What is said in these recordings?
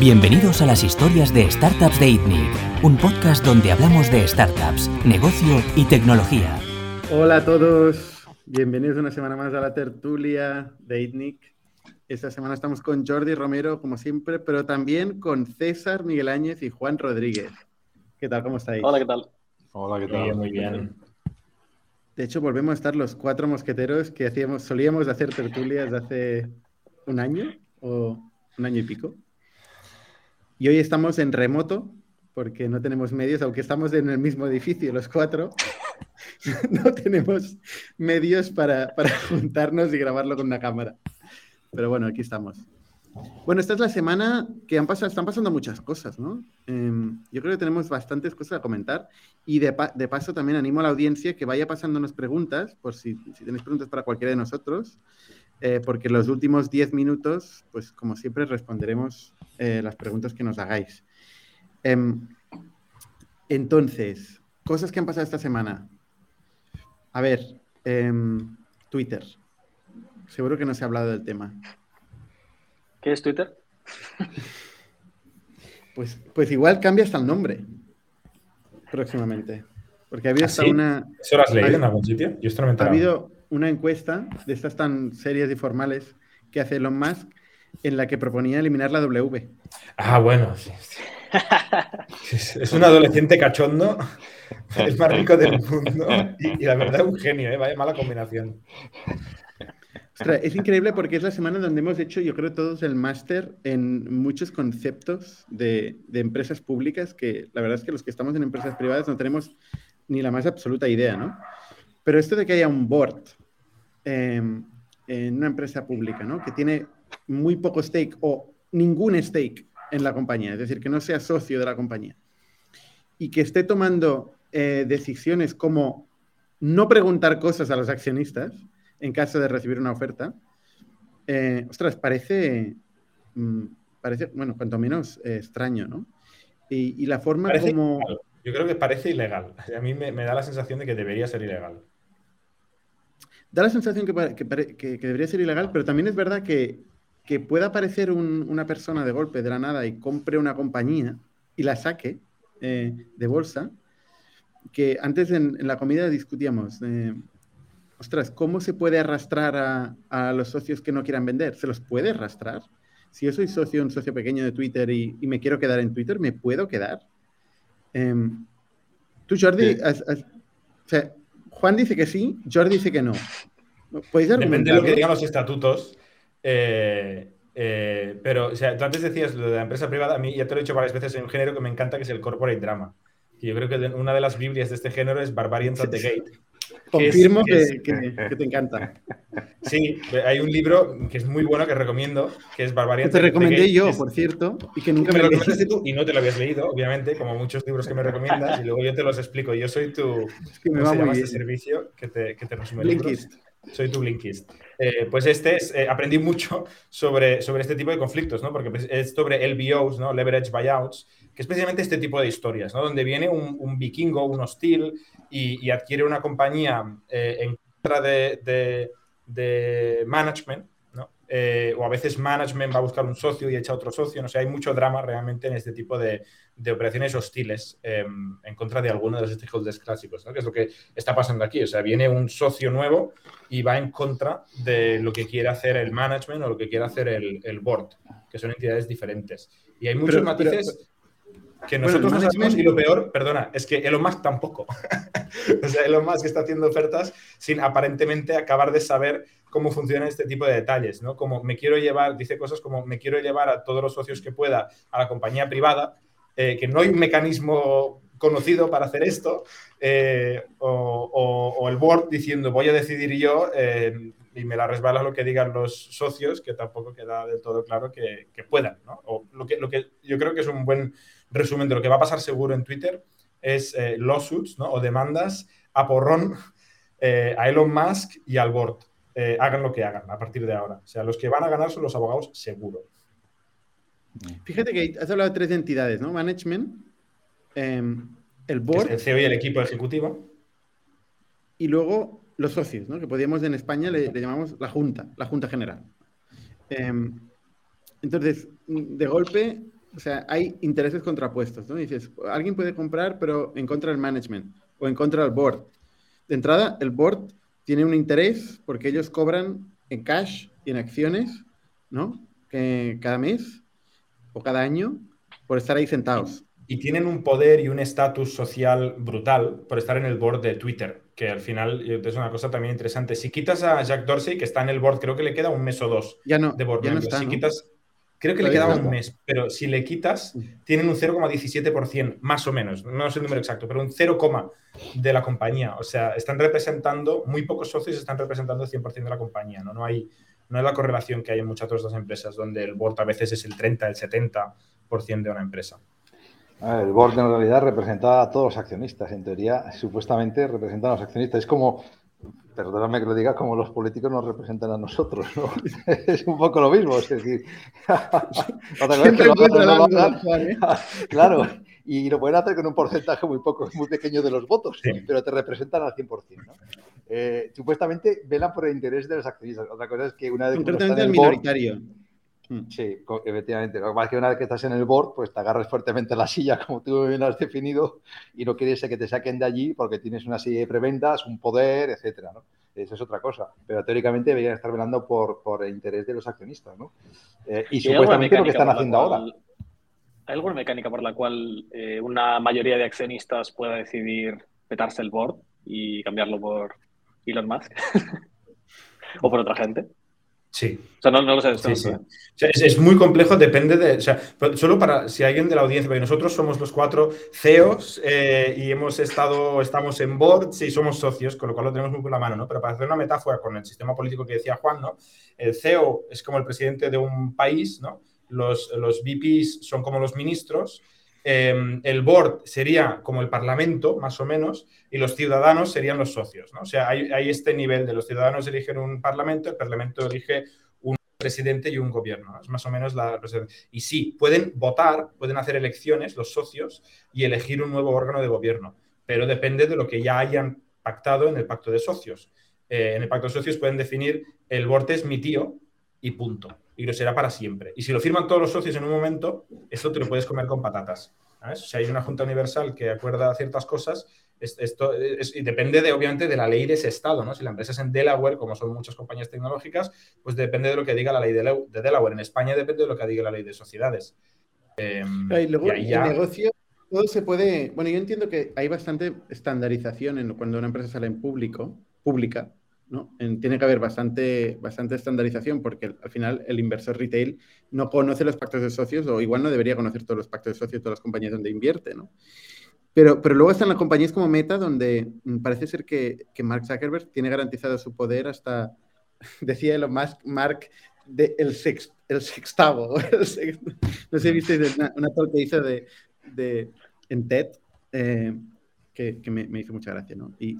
Bienvenidos a las historias de Startups de ITNIC, un podcast donde hablamos de startups, negocio y tecnología. Hola a todos, bienvenidos una semana más a la tertulia de ITNIC. Esta semana estamos con Jordi Romero, como siempre, pero también con César Miguel Áñez y Juan Rodríguez. ¿Qué tal? ¿Cómo estáis? Hola, ¿qué tal? Hola, ¿qué tal? muy bien. De hecho, volvemos a estar los cuatro mosqueteros que hacíamos, solíamos hacer tertulias hace un año o un año y pico. Y hoy estamos en remoto porque no tenemos medios, aunque estamos en el mismo edificio los cuatro, no tenemos medios para, juntarnos y grabarlo con una cámara. Pero bueno, aquí estamos. Bueno, esta es la semana que han pasado, están pasando muchas cosas, ¿no? Em, yo creo que tenemos bastantes cosas a comentar y de, paso también animo a la audiencia que vaya pasándonos preguntas, por si, si tenéis preguntas para cualquiera de nosotros, eh, porque los últimos 10 minutos, pues como siempre, responderemos eh, las preguntas que nos hagáis. Em, entonces, cosas que han pasado esta semana. A ver, em, Twitter. Seguro que no se ha hablado del tema. ¿Qué es Twitter? Pues, pues igual cambia hasta el nombre próximamente. Porque ha habido hasta ¿Ah, una. ¿Eso lo has leído en algún sitio? Yo esto no me Ha habido una encuesta de estas tan serias y formales que hace Elon Musk en la que proponía eliminar la W. Ah, bueno, sí. Es, un adolescente cachondo, el más rico del mundo y, la verdad es un genio, ¿eh? vaya mala combinación. es increíble porque es la semana donde hemos hecho, yo creo, todos el máster en muchos conceptos de, empresas públicas que la verdad es que los que estamos en empresas privadas no tenemos ni la más absoluta idea, ¿no? Pero esto de que haya un board em, en una empresa pública, ¿no? Que tiene muy poco stake o ningún stake en la compañía, es decir, que no sea socio de la compañía y que esté tomando eh, decisiones como no preguntar cosas a los accionistas en caso de recibir una oferta, eh, ostras, parece, mm, parece, bueno, cuanto menos eh, extraño, ¿no? Y, la forma como... Yo creo que parece ilegal. A mí me, da la sensación de que debería ser ilegal. Da la sensación que, que debería ser ilegal, pero también es verdad que que pueda aparecer una persona de golpe de la nada y compre una compañía y la saque eh, de bolsa, que antes en, la comida discutíamos, eh, ostras, ¿cómo se puede arrastrar a, los socios que no quieran vender? ¿Se los puede arrastrar? Si yo soy socio, un socio pequeño de Twitter y, me quiero quedar en Twitter, ¿me puedo quedar? Em, tú, Jordi, Juan dice que sí, Jordi dice que no. ¿Podéis Depende de lo que digan los estatutos. Eh, eh, pero, o sea, tú antes decías lo de la empresa privada, a mí ya te lo he dicho varias veces, en un género que me encanta, que es el corporate drama. Y yo creo que una de las Biblias de este género es Barbarians at the Gate. Confirmo que, te encanta. Sí, hay un libro que es muy bueno que recomiendo, que es Barbarians Te recomendé yo, por cierto, y que nunca me, lo recomendaste tú y no te lo habías leído, obviamente, como muchos libros que me recomiendas, y luego yo te los explico. Yo soy tu. Es que me va se llama este servicio que te, que te resume Blinkist. Soy tu Blinkist. Eh, pues este es, eh, aprendí mucho sobre, sobre este tipo de conflictos, ¿no? Porque pues, es sobre LBOs, ¿no? Leverage Buyouts, que es precisamente este tipo de historias, ¿no? Donde viene un, vikingo, un hostil, y, adquiere una compañía eh, en contra de, de management, eh, o a veces management va a buscar un socio y echa otro socio. No sé, hay mucho drama realmente en este tipo de, operaciones hostiles em, en contra de alguno de los stakeholders clásicos, que es lo que está pasando aquí. O sea, viene un socio nuevo y va en contra de lo que quiere hacer el management o lo que quiere hacer el, board, que son entidades diferentes. Y hay muchos matices que nosotros no sabemos y lo peor, perdona, es que Elon Musk tampoco. o sea, Elon Musk está haciendo ofertas sin aparentemente acabar de saber cómo funcionan este tipo de detalles, ¿no? Como me quiero llevar, dice cosas como me quiero llevar a todos los socios que pueda a la compañía privada, eh, que no hay un mecanismo conocido para hacer esto, eh, o, el board diciendo voy a decidir yo eh, y me la resbala lo que digan los socios, que tampoco queda del todo claro que, puedan, ¿no? O lo que, lo que yo creo que es un buen resumen de lo que va a pasar seguro en Twitter es eh, lawsuits ¿no? o demandas a porrón eh, a Elon Musk y al board. Hagan lo que hagan a partir de ahora. O sea, los que van a ganar son los abogados seguro. Fíjate que has hablado de tres entidades, ¿no? Management, em, el board. el CEO y el equipo ejecutivo. Y luego los socios, ¿no? Que podríamos en España le, llamamos la Junta, la Junta General. Em, entonces, de golpe, o sea, hay intereses contrapuestos, ¿no? Dices, alguien puede comprar, pero en contra del management o en contra del board. De entrada, el board tiene un interés porque ellos cobran en cash y en acciones, ¿no? Cada mes o cada año por estar ahí sentados. Y tienen un poder y un estatus social brutal por estar en el board de Twitter, que al final es una cosa también interesante. Si quitas a Jack Dorsey, que está en el board, creo que le queda un mes o dos ya no, de board. Ya no está, si ¿no? quitas, creo que le quedaba un mes, pero si le quitas, tienen un 0,17%, más o menos, no sé el número exacto, pero un 0, de la compañía. O sea, están representando, muy pocos socios están representando el 100% de la compañía, ¿no? No hay, no hay la correlación que hay en muchas otras empresas, donde el board a veces es el 30, el 70% de una empresa. El board en realidad representa a todos los accionistas, en teoría, supuestamente representan a los accionistas. Es como, perdóname que lo diga, como los políticos nos representan a nosotros, ¿no? es un poco lo mismo, es decir, otra cosa es que lo, ¿eh? claro, y lo pueden hacer con un porcentaje muy poco, muy pequeño de los votos, sí. pero te representan al 100%, ¿no? Eh, supuestamente velan por el interés de los accionistas. Otra cosa es que una vez que estás en el minoritario. Board, Sí, efectivamente. Lo que pasa es que una vez que estás en el board, pues te agarras fuertemente la silla, como tú bien has definido, y no quieres que te saquen de allí porque tienes una serie de preventas, un poder, etcétera, ¿no? Eso es otra cosa. Pero teóricamente deberían estar velando por, por el interés de los accionistas, ¿no? Eh, y, y supuestamente lo que están haciendo cual, ahora. ¿Hay alguna mecánica por la cual eh, una mayoría de accionistas pueda decidir petarse el board y cambiarlo por Elon Musk? ¿O por otra gente? Sí. O sea, no, no lo sé. Sí, sí. O sea, es, es, muy complejo, depende de. O sea, solo para si alguien de la audiencia, porque nosotros somos los cuatro CEOs eh, y hemos estado, estamos en boards y somos socios, con lo cual lo tenemos muy por la mano, ¿no? Pero para hacer una metáfora con el sistema político que decía Juan, ¿no? El CEO es como el presidente de un país, ¿no? Los, los VPs son como los ministros. Eh, el board sería como el parlamento, más o menos, y los ciudadanos serían los socios. ¿no? O sea, hay, este nivel de los ciudadanos eligen un parlamento, el parlamento elige un presidente y un gobierno. ¿no? Es más o menos la Y sí, pueden votar, pueden hacer elecciones los socios y elegir un nuevo órgano de gobierno, pero depende de lo que ya hayan pactado en el pacto de socios. Eh, en el pacto de socios pueden definir el board es mi tío y punto y lo será para siempre. Y si lo firman todos los socios en un momento, esto te lo puedes comer con patatas. sea, hay una junta universal que acuerda ciertas cosas, esto es, y depende de, obviamente de la ley de ese estado. ¿no? Si la empresa es en Delaware, como son muchas compañías tecnológicas, pues depende de lo que diga la ley de, de Delaware. En España depende de lo que diga la ley de sociedades. Eh, y luego, y ya... el negocio, todo se puede... Bueno, yo entiendo que hay bastante estandarización en cuando una empresa sale en público, pública, ¿no? Tiene que haber bastante, bastante estandarización porque al final el inversor retail no conoce los pactos de socios o igual no debería conocer todos los pactos de socios de todas las compañías donde invierte, ¿no? Pero, pero luego están las compañías como Meta donde parece ser que, que Mark Zuckerberg tiene garantizado su poder hasta, decía Elon Musk, Mark, el, sex, el sextavo. Sext, no sé si viste una, una que hizo de, de, en TED eh, que, que me, me, hizo mucha gracia, ¿no? Y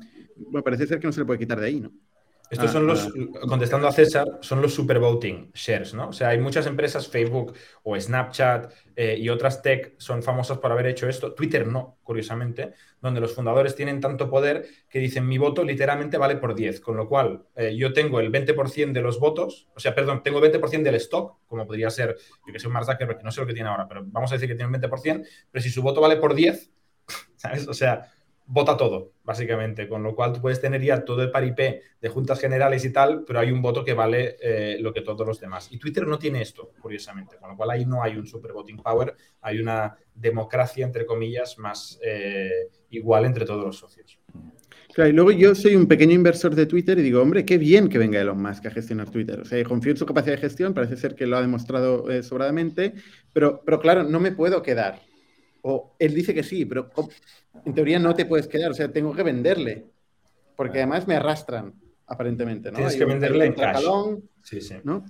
parece ser que no se le puede quitar de ahí, ¿no? Estos ah, son los, ah. contestando a César, son los super voting shares, ¿no? O sea, hay muchas empresas, Facebook o Snapchat eh, y otras tech son famosas por haber hecho esto. Twitter no, curiosamente, donde los fundadores tienen tanto poder que dicen mi voto literalmente vale por 10, con lo cual eh, yo tengo el 20% de los votos, o sea, perdón, tengo el 20% del stock, como podría ser, yo que sé, un Mark Zuckerberg, que no sé lo que tiene ahora, pero vamos a decir que tiene un 20%, pero si su voto vale por 10, ¿sabes? O sea, vota todo, básicamente, con lo cual tú puedes tener ya todo el paripé de juntas generales y tal, pero hay un voto que vale eh, lo que todos los demás. Y Twitter no tiene esto, curiosamente, con lo cual ahí no hay un super voting power, hay una democracia, entre comillas, más eh, igual entre todos los socios. Claro, y luego yo soy un pequeño inversor de Twitter y digo, hombre, qué bien que venga Elon Musk a gestionar Twitter. O sea, confío en su capacidad de gestión, parece ser que lo ha demostrado eh, sobradamente, pero, pero claro, no me puedo quedar o él dice que sí, pero en teoría no te puedes quedar, o sea, tengo que venderle, porque además me arrastran, aparentemente, ¿no? Tienes que venderle en cash. Sí, sí. ¿no?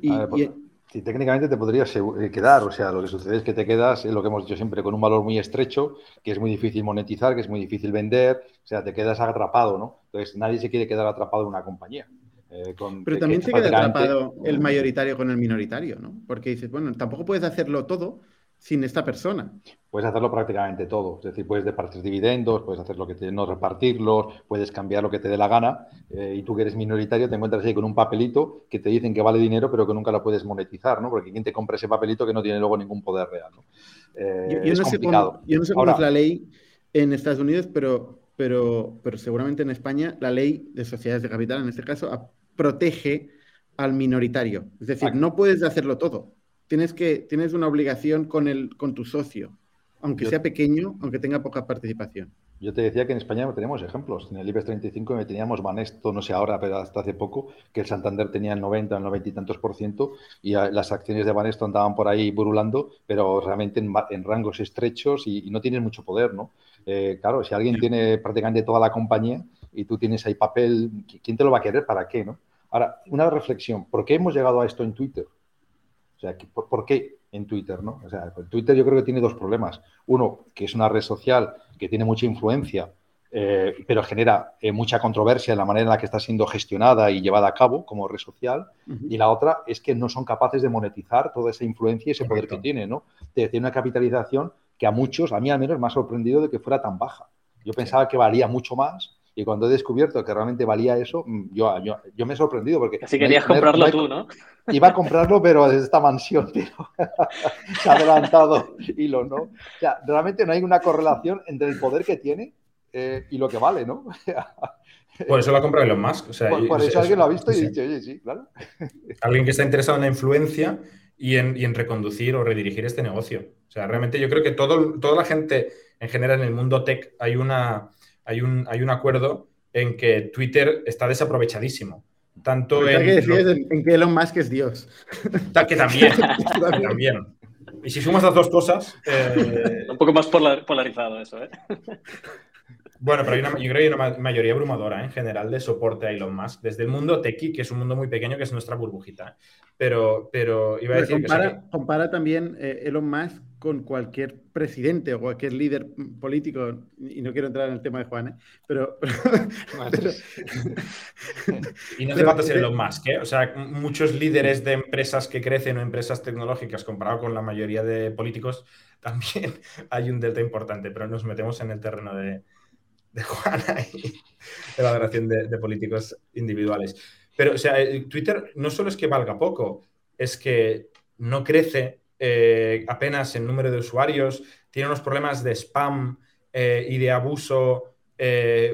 Y, ver, pues, y, sí, técnicamente te podrías quedar, o sea, lo que sucede es que te quedas, es lo que hemos dicho siempre, con un valor muy estrecho, que es muy difícil monetizar, que es muy difícil vender, o sea, te quedas atrapado, ¿no? Entonces, nadie se quiere quedar atrapado en una compañía. Eh, con, Pero también que se queda atrapado el mayoritario con el minoritario, ¿no? Porque dices, bueno, tampoco puedes hacerlo todo, sin esta persona. Puedes hacerlo prácticamente todo. Es decir, puedes departir dividendos, puedes hacer lo que te, no repartirlos, puedes cambiar lo que te dé la gana. eh, y tú que eres minoritario te encuentras ahí con un papelito que te dicen que vale dinero, pero que nunca lo puedes monetizar, ¿no? Porque quien te compra ese papelito que no tiene luego ningún poder real. ¿no? Eh, Yo, yo es no sé complicado. cómo, yo no sé cómo Ahora- es la ley en Estados Unidos, pero, pero, pero seguramente en España la ley de sociedades de capital, en este caso, protege al minoritario. Es decir, no puedes hacerlo todo. Tienes, que, tienes una obligación con, el, con tu socio, aunque Yo- sea pequeño, aunque tenga poca participación. Yo te decía que en España tenemos ejemplos. En el IBEX 35 teníamos Banesto, no sé ahora, pero hasta hace poco, que el Santander tenía el 90, el 90 y tantos por ciento, y las acciones de Banesto andaban por ahí burulando, pero realmente en, en rangos estrechos y, y no tienes mucho poder, ¿no? Eh, claro, si alguien tiene prácticamente toda la compañía y tú tienes ahí papel, ¿qui- ¿quién te lo va a querer? ¿Para qué, no? Ahora, una reflexión. ¿Por qué hemos llegado a esto en Twitter? O sea, ¿por, por qué en Twitter? ¿no? O sea, Twitter yo creo que tiene dos problemas. Uno, que es una red social que tiene mucha influencia, eh, pero genera eh, mucha controversia en la manera en la que está siendo gestionada y llevada a cabo como red social. Y la otra es que no son capaces de monetizar toda esa influencia y ese poder que tiene, ¿no? Tiene una capitalización que a muchos, a mí al menos, me ha sorprendido de que fuera tan baja. Yo pensaba que valía mucho más y cuando he descubierto que realmente valía eso, mm, yo, yo, yo me he sorprendido porque... Así querías comprarlo tú, ¿no? Iba a comprarlo, pero desde esta mansión, tío. Se ha adelantado hilo, ¿no? O sea, realmente no hay una correlación entre el poder que tiene eh, y lo que vale, ¿no? Por eso lo ha comprado Elon Musk. O sea, por, por es- eso es- alguien lo ha visto y ha sí. dicho, oye, sí, claro. Alguien que está interesado en la influencia y en, y en reconducir o redirigir este negocio. O sea, realmente yo creo que todo, toda la gente en general en el mundo tech hay, una, hay, un, hay un acuerdo en que Twitter está desaprovechadísimo. Tanto Pensaba que en, decías en, en que Elon Musk es Dios. Que también, que también. Y si sumas las dos cosas, eh, Un poco más polar- polarizado eso, ¿eh? bueno, pero hay una, yo creo que hay una ma- mayoría abrumadora ¿eh? en general de soporte a Elon Musk, desde el mundo techie, que es un mundo muy pequeño, que es nuestra burbujita. ¿eh? Pero, pero iba a Pero decir que, o sea, compara, compara también eh, Elon Musk con cualquier presidente o cualquier líder político, y no quiero entrar en el tema de Juan, ¿eh? pero, pero- Y no hace falta ser Elon Musk, ¿eh? O sea, muchos líderes de empresas que crecen o empresas tecnológicas, comparado con la mayoría de políticos, también hay un delta importante, pero nos metemos en el terreno de, de Juan ahí, de la valoración de, políticos individuales. Pero, o sea, eh, Twitter no solo es que valga poco, es que no crece eh, apenas en número de usuarios, tiene unos problemas de spam eh, y de abuso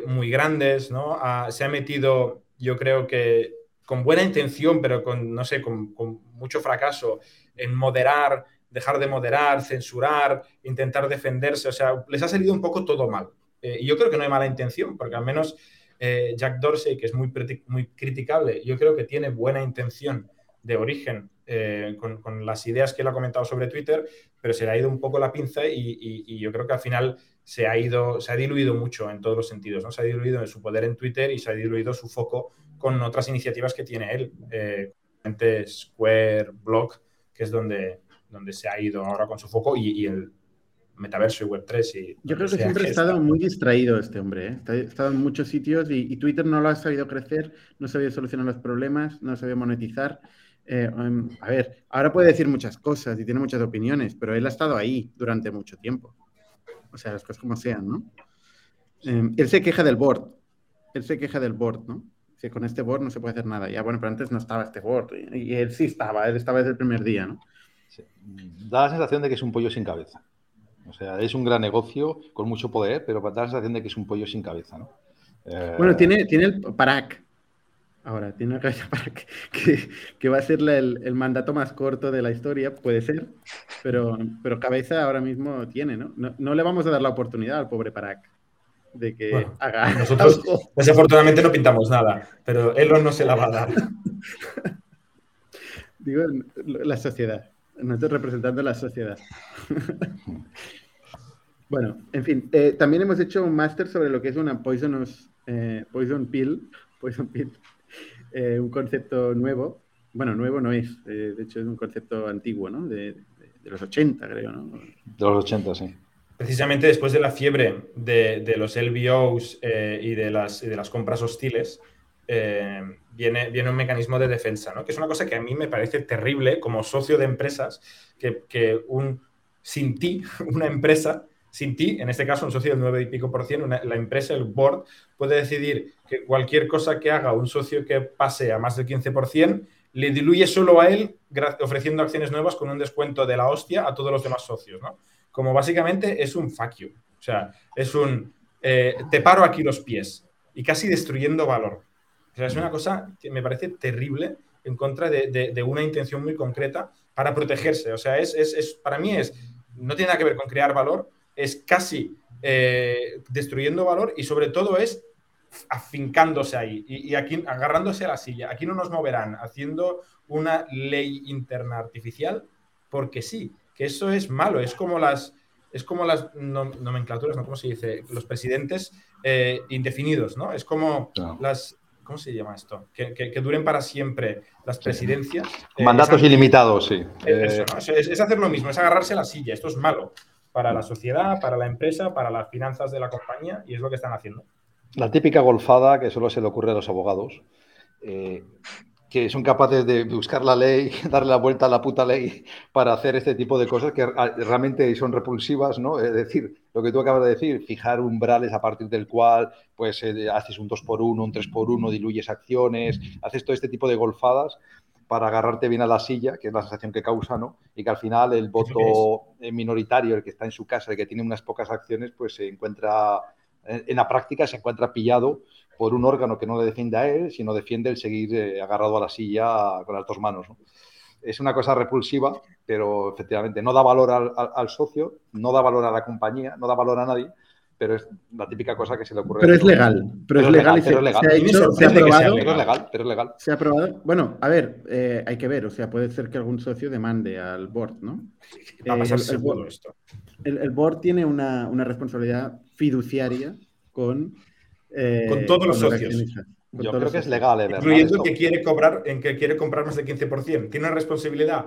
muy grandes, ¿no? Ah, se ha metido, yo creo que con buena intención, pero con, no sé, con mucho fracaso en moderar, dejar de moderar, censurar, intentar defenderse, o sea, les ha salido un poco todo mal. Eh, y yo creo que no hay mala intención, porque al menos eh, Jack Dorsey, que es muy, muy criticable, yo creo que tiene buena intención de origen eh, con, con las ideas que él ha comentado sobre Twitter, pero se le ha ido un poco la pinza y, y- yo creo que al final se ha ido, se ha diluido mucho en todos los sentidos, ¿no? Se ha diluido en su poder en Twitter y se ha diluido su foco con otras iniciativas que tiene él, eh, Square, Block, que es donde, donde se ha ido ahora con su foco y, y el metaverso y Web3. Y yo creo que sea siempre ha estado muy distraído este hombre. ¿eh? Está- Ha estado en muchos sitios y, y Twitter no lo ha sabido crecer, no ha sabido solucionar los problemas, no ha sabido monetizar. Eh, um, a ver, ahora puede decir muchas cosas y tiene muchas opiniones, pero él ha estado ahí durante mucho tiempo. O sea, las cosas como sean, ¿no? Eh, él se queja del board. Él se queja del board, ¿no? Que con este board no se puede hacer nada. Ya, bueno, pero antes no estaba este board. Y, y él sí estaba, él estaba desde el primer día, ¿no? Sí. Da la sensación de que es un pollo sin cabeza. O sea, es un gran negocio con mucho poder, pero da la sensación de que es un pollo sin cabeza, ¿no? Eh, Bueno, tiene, tiene el Parak. Ahora, tiene la cabeza Parak, que, que va a ser la- el, el mandato más corto de la historia, puede ser, pero, pero cabeza ahora mismo tiene, ¿no? ¿no? no le vamos a dar la oportunidad al pobre Parak de que Bueno, haga nosotros- algo. Desafortunadamente no pintamos nada, pero Elon no se la va a dar. Digo, la sociedad. Nosotros representando la sociedad. bueno, en fin, eh, también hemos hecho un máster sobre lo que es una poisonous, eh, poison pill, poison pill, eh, un concepto nuevo. Bueno, nuevo no es, eh, de hecho es un concepto antiguo, ¿no? De, de- de los 80, creo, ¿no? De los 80, sí. Precisamente después de la fiebre de, de los LBOs eh, y, de las, y de las compras hostiles, eh, viene, viene un mecanismo de defensa, ¿no? que es una cosa que a mí me parece terrible como socio de empresas, que, que un, sin ti, una empresa, sin ti, en este caso un socio del 9 y pico por cien, la empresa, el board, puede decidir que cualquier cosa que haga un socio que pase a más del 15%, le diluye solo a él ofreciendo acciones nuevas con un descuento de la hostia a todos los demás socios, ¿no? Como básicamente es un fuck you. O sea, es un eh, te paro aquí los pies y casi destruyendo valor. O sea, es una cosa que me parece terrible en contra de, una intención muy concreta para protegerse. O sea, es, es, para mí es, no tiene nada que ver con crear valor, es casi eh, destruyendo valor y sobre todo es afincándose ahí y, aquí agarrándose a la silla. Aquí no nos moverán haciendo una ley interna artificial porque sí, que eso es malo, es como las, es como las nomenclaturas, ¿no? ¿Cómo se dice? Los presidentes eh, indefinidos, ¿no? Es como las... ¿Cómo se llama esto? Que, duren para siempre las presidencias. Eh, Mandatos ilimitados, sí. Eh, es, hacer lo mismo, es agarrarse a la silla. Esto es malo para la sociedad, para la empresa, para las finanzas de la compañía y es lo que están haciendo. La típica golfada que solo se le ocurre a los abogados, eh, que son capaces de buscar la ley, darle la vuelta a la puta ley para hacer este tipo de cosas que realmente son repulsivas, ¿no? Es decir, lo que tú acabas de decir, fijar umbrales a partir del cual pues eh, haces un 2 por 1 un 3 por 1 diluyes acciones, haces todo este tipo de golfadas para agarrarte bien a la silla, que es la sensación que causa, ¿no? Y que al final el voto minoritario, el que está en su casa, el que tiene unas pocas acciones, pues se encuentra en la práctica se encuentra pillado por un órgano que no le defiende a él, sino defiende el seguir eh, agarrado a la silla con las dos manos. Es una cosa repulsiva, pero efectivamente no da valor al, socio, no da valor a la compañía, no da valor a nadie, pero es la típica cosa que se le ocurre. Pero es legal, pero, es legal, y se, ha hecho, se ha aprobado. Pero es legal, pero es legal. Se ha aprobado. Bueno, a ver, eh, hay que ver, o sea, puede ser que algún socio demande al board, ¿no? Va a pasar eh, el, board, esto. El, board tiene una, una responsabilidad fiduciaria con, eh, con todos los socios. Yo creo que es legal, ¿eh? Incluyendo que quiere cobrar, en que quiere comprar más del 15%. Tiene una responsabilidad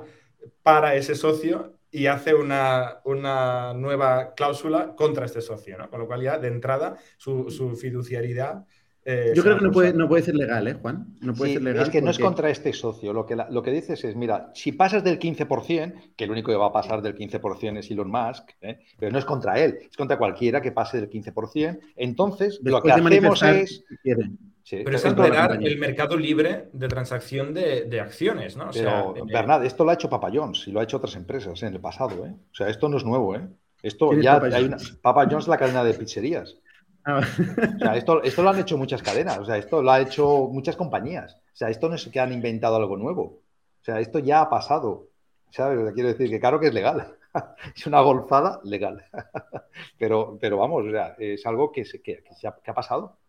para ese socio y hace una, una nueva cláusula contra este socio, ¿no? Con lo cual ya de entrada su, su fiduciaridad eh, Yo creo que no puede, no puede, ser legal, ¿eh, Juan? No puede ser legal. Es que no es contra este socio. Lo que, lo que dices es, mira, si pasas del 15%, que el único que va a pasar del 15% es Elon Musk, ¿eh? pero no es contra él, es contra cualquiera que pase del 15%, entonces lo que hacemos es... pero es alterar el mercado libre de transacción de, acciones, ¿no? O pero, sea, esto lo ha hecho Papa y lo ha hecho otras empresas en el pasado, ¿eh? O sea, esto no es nuevo, ¿eh? Esto ya hay una... Papa la cadena de pizzerías. Ah, o sea, esto, esto lo han hecho muchas cadenas, o sea, esto lo ha hecho muchas compañías. O sea, esto no es que han inventado algo nuevo. O sea, esto ya ha pasado. ¿Sabes? Quiero decir que claro que es legal. es una golfada legal. pero, pero vamos, o sea, es algo que, se, que, ha, pasado.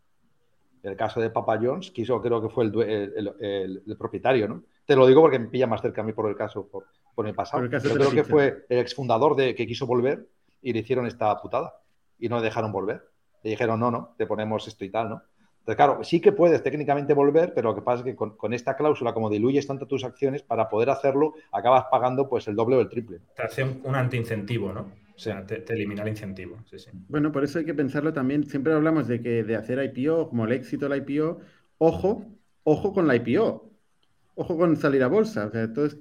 El caso de Papa John's, quiso, creo que fue el, el, propietario, ¿no? Te lo digo porque me pilla más cerca a mí por el caso, por, por el pasado. El creo que fue el exfundador de que quiso volver y le hicieron esta putada y no le dejaron volver y dijeron, no, no, te ponemos esto y tal, ¿no? Entonces, claro, sí que puedes técnicamente volver, pero lo que pasa es que con, esta cláusula, como diluyes tanto tus acciones, para poder hacerlo, acabas pagando pues el doble o el triple. Te hace un, antiincentivo, ¿no? O sea, te, elimina el incentivo. Sí, sí. Bueno, por eso hay que pensarlo también. Siempre hablamos de que de hacer IPO, como el éxito del IPO, ojo, ojo con la IPO. Ojo con salir a bolsa. O sea, entonces,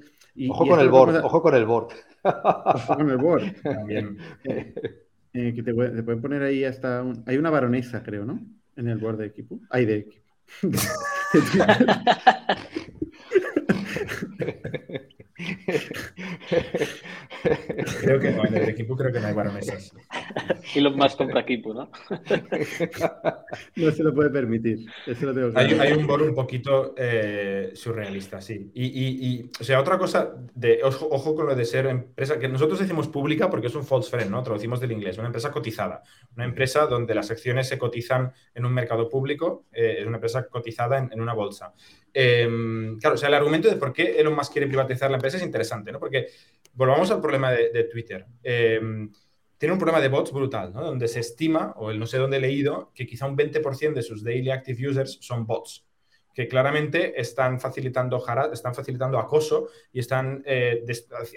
ojo, con el board, ojo con el board. Ojo con el board. También. Eh, que te, pueden poner ahí hasta. hay una baronesa, creo, ¿no? En el board de equipo. Hay de equipo. creo que no, en el equipo creo que no hay baronesas. Y los más compra equipo, ¿no? no se lo puede permitir. hay, un board un poquito eh, surrealista, sí. Y, o sea, otra cosa, de, ojo, con lo de ser empresa, que nosotros decimos pública porque es un false friend, ¿no? Traducimos del inglés, una empresa cotizada. Una empresa donde las acciones se cotizan en un mercado público, eh, es una empresa cotizada en, en una bolsa. Em, claro, o sea, el argumento de por qué Elon Musk quiere privatizar la empresa es interesante, ¿no? Porque volvamos al problema de, Twitter. Em, tiene un problema de bots brutal, ¿no? Donde se estima, o el no sé dónde he leído, que quizá un 20% de sus daily active users son bots, que claramente están facilitando están facilitando acoso y están eh,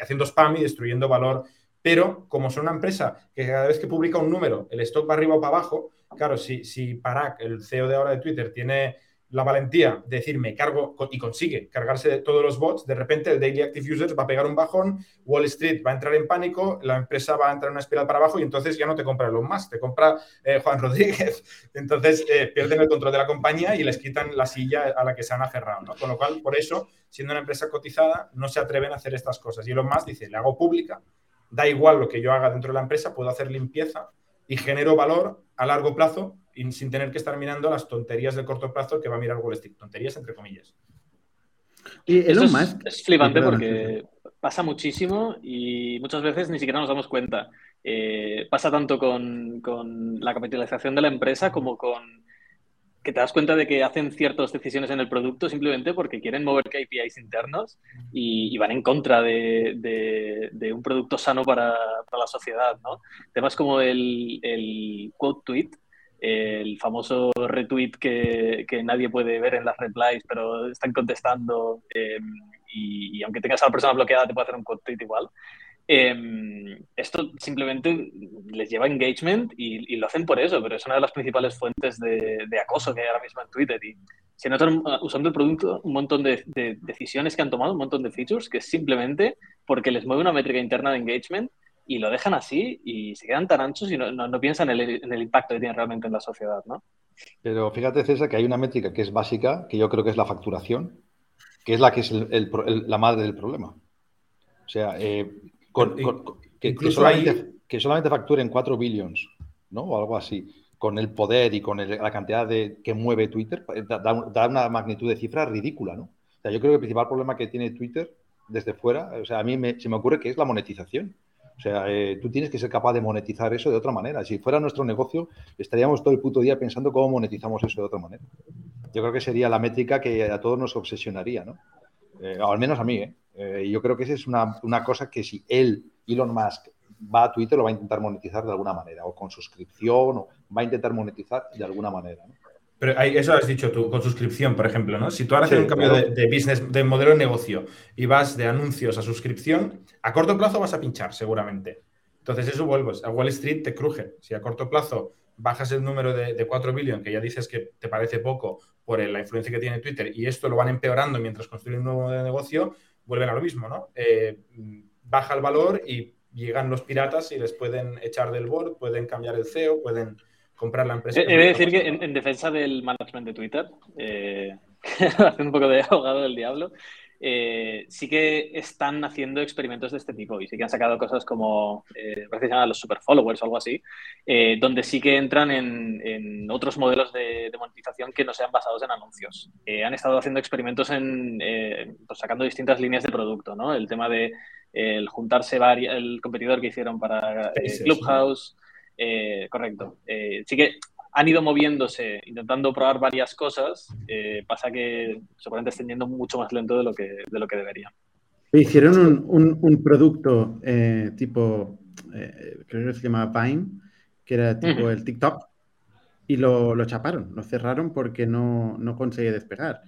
haciendo spam y destruyendo valor. Pero como son una empresa que cada vez que publica un número, el stock va arriba o para abajo, claro, si, si Parag, el CEO de ahora de Twitter, tiene la valentía de decir me cargo y consigue cargarse de todos los bots, de repente el Daily Active Users va a pegar un bajón, Wall Street va a entrar en pánico, la empresa va a entrar en una espiral para abajo y entonces ya no te compra Elon Musk, te compra eh, Juan Rodríguez. Entonces eh, pierden el control de la compañía y les quitan la silla a la que se han aferrado. ¿no? Con lo cual, por eso, siendo una empresa cotizada, no se atreven a hacer estas cosas. Y Elon Musk dice, le hago pública, da igual lo que yo haga dentro de la empresa, puedo hacer limpieza y genero valor a largo plazo y sin tener que estar mirando las tonterías de corto plazo que va a mirar Wall Street. Tonterías entre comillas. Y Elon Musk. Es, flipante porque pasa muchísimo y muchas veces ni siquiera nos damos cuenta. Eh, pasa tanto con, la capitalización de la empresa como con que te das cuenta de que hacen ciertas decisiones en el producto simplemente porque quieren mover KPIs internos y, van en contra de, un producto sano para, la sociedad. ¿no? Temas como el, el quote tweet, el famoso retweet que, nadie puede ver en las replies, pero están contestando em, y, aunque tengas a la persona bloqueada te puede hacer un tweet igual. Em, esto simplemente les lleva engagement y, lo hacen por eso, pero es una de las principales fuentes de, acoso que hay ahora mismo en Twitter. Y se notan uh, usando el producto un montón de, de decisiones que han tomado, un montón de features, que es simplemente porque les mueve una métrica interna de engagement y lo dejan así y se quedan tan anchos y no, piensan en el, impacto que tiene realmente en la sociedad, ¿no? Pero fíjate, César, que hay una métrica que es básica, que yo creo que es la facturación, que es la que es la madre del problema. O sea, eh, que, solamente, facturen 4 billions, ¿no? O algo así, con el poder y con la cantidad de, que mueve Twitter, eh, da, da, una magnitud de cifra ridícula, ¿no? O sea, yo creo que el principal problema que tiene Twitter desde fuera, o sea, a mí se me ocurre que es la monetización. O sea, eh, tú tienes que ser capaz de monetizar eso de otra manera. Si fuera nuestro negocio, estaríamos todo el puto día pensando cómo monetizamos eso de otra manera. Yo creo que sería la métrica que a todos nos obsesionaría, ¿no? Eh, al menos a mí, ¿eh? ¿eh? Yo creo que esa es una, una, cosa que si él, Elon Musk, va a Twitter, lo va a intentar monetizar de alguna manera, o con suscripción, o va a intentar monetizar de alguna manera. ¿no? Pero eso has dicho tú, con suscripción, por ejemplo, ¿no? Si tú ahora haces un cambio de, business, de modelo de negocio y vas de anuncios a suscripción, a corto plazo vas a pinchar, seguramente. Entonces, eso vuelves. A Wall Street te cruje. Si a corto plazo bajas el número de, de 4 billones, que ya dices que te parece poco por la influencia que tiene Twitter, y esto lo van empeorando mientras construyen un nuevo modelo de negocio, vuelven a lo mismo, ¿no? Eh, baja el valor y llegan los piratas y les pueden echar del board, pueden cambiar el CEO, pueden comprar la empresa. He de decir que en, defensa del management de Twitter, eh, hace un poco de abogado del diablo, eh, sí que están haciendo experimentos de este tipo y sí que han sacado cosas como, eh, parece que los super followers o algo así, eh, donde sí que entran en, otros modelos de, monetización que no sean basados en anuncios. han estado haciendo experimentos en, pues sacando distintas líneas de producto, ¿no? El tema de el juntarse el competidor que hicieron para Clubhouse. Eh, correcto. Eh, sí que han ido moviéndose, intentando probar varias cosas. Eh, pasa que seguramente estén yendo mucho más lento de lo que, de lo que deberían. Hicieron un, producto tipo, creo que se llamaba Vine, que era tipo el TikTok, y lo, lo, chaparon, lo cerraron porque no, no conseguía despegar.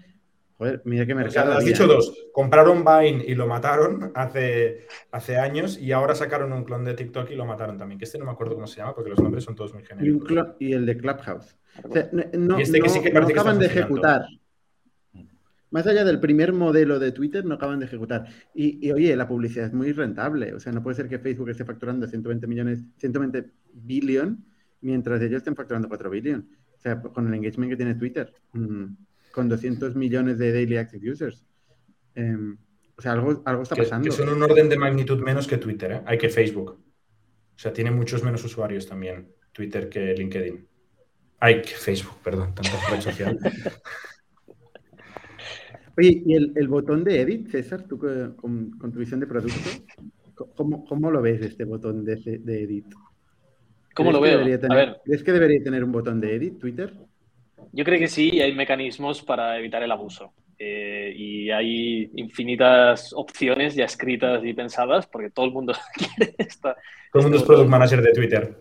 Joder, mira qué mercado. has dicho dos. Compraron Vine y lo mataron hace, hace años y ahora sacaron un clon de TikTok y lo mataron también. Que este no me acuerdo cómo se llama porque los nombres son todos muy genéricos. Y, el de Clubhouse. no, y este que sí que no acaban de ejecutar. Más allá del primer modelo de Twitter, no acaban de ejecutar. Y, oye, la publicidad es muy rentable. O sea, no puede ser que Facebook esté facturando 120 millones, 120 billion, mientras ellos estén facturando 4 billion. O sea, con el engagement que tiene Twitter. Mm con 200 millones de daily active users. Em, o sea, algo, algo está pasando. Que son un orden de magnitud menos que Twitter, ¿eh? hay que Facebook. O sea, tiene muchos menos usuarios también Twitter que LinkedIn. Hay que Facebook, perdón, tanta red social. Oye, ¿y el, botón de edit, César, tú con, tu visión de producto, ¿cómo, cómo lo ves este botón de, de edit? ¿Cómo lo veo? A ver. ¿Crees que debería tener un botón de edit Twitter? Yo creo que sí, hay mecanismos para evitar el abuso. Eh, y hay infinitas opciones ya escritas y pensadas porque todo el mundo quiere esta. Todo el mundo es product manager de Twitter.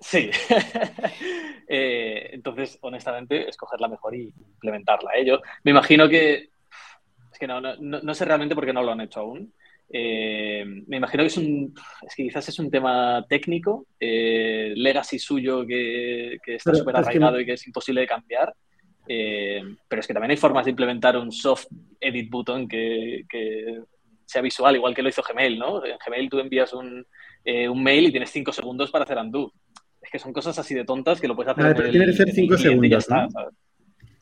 Sí. Eh, entonces, honestamente, escoger la mejor y implementarla. ¿eh? Yo me imagino que. Es que no, no, no sé realmente por qué no lo han hecho aún. Eh, me imagino que es un, es que quizás es un tema técnico, eh, legacy suyo que, está súper arraigado y que es imposible de cambiar. Eh, pero es que también hay formas de implementar un soft edit button que, sea visual, igual que lo hizo Gmail, ¿no? En Gmail tú envías un, un mail y tienes cinco segundos para hacer undo. Es que son cosas así de tontas que lo puedes hacer. tiene que ser cinco segundos.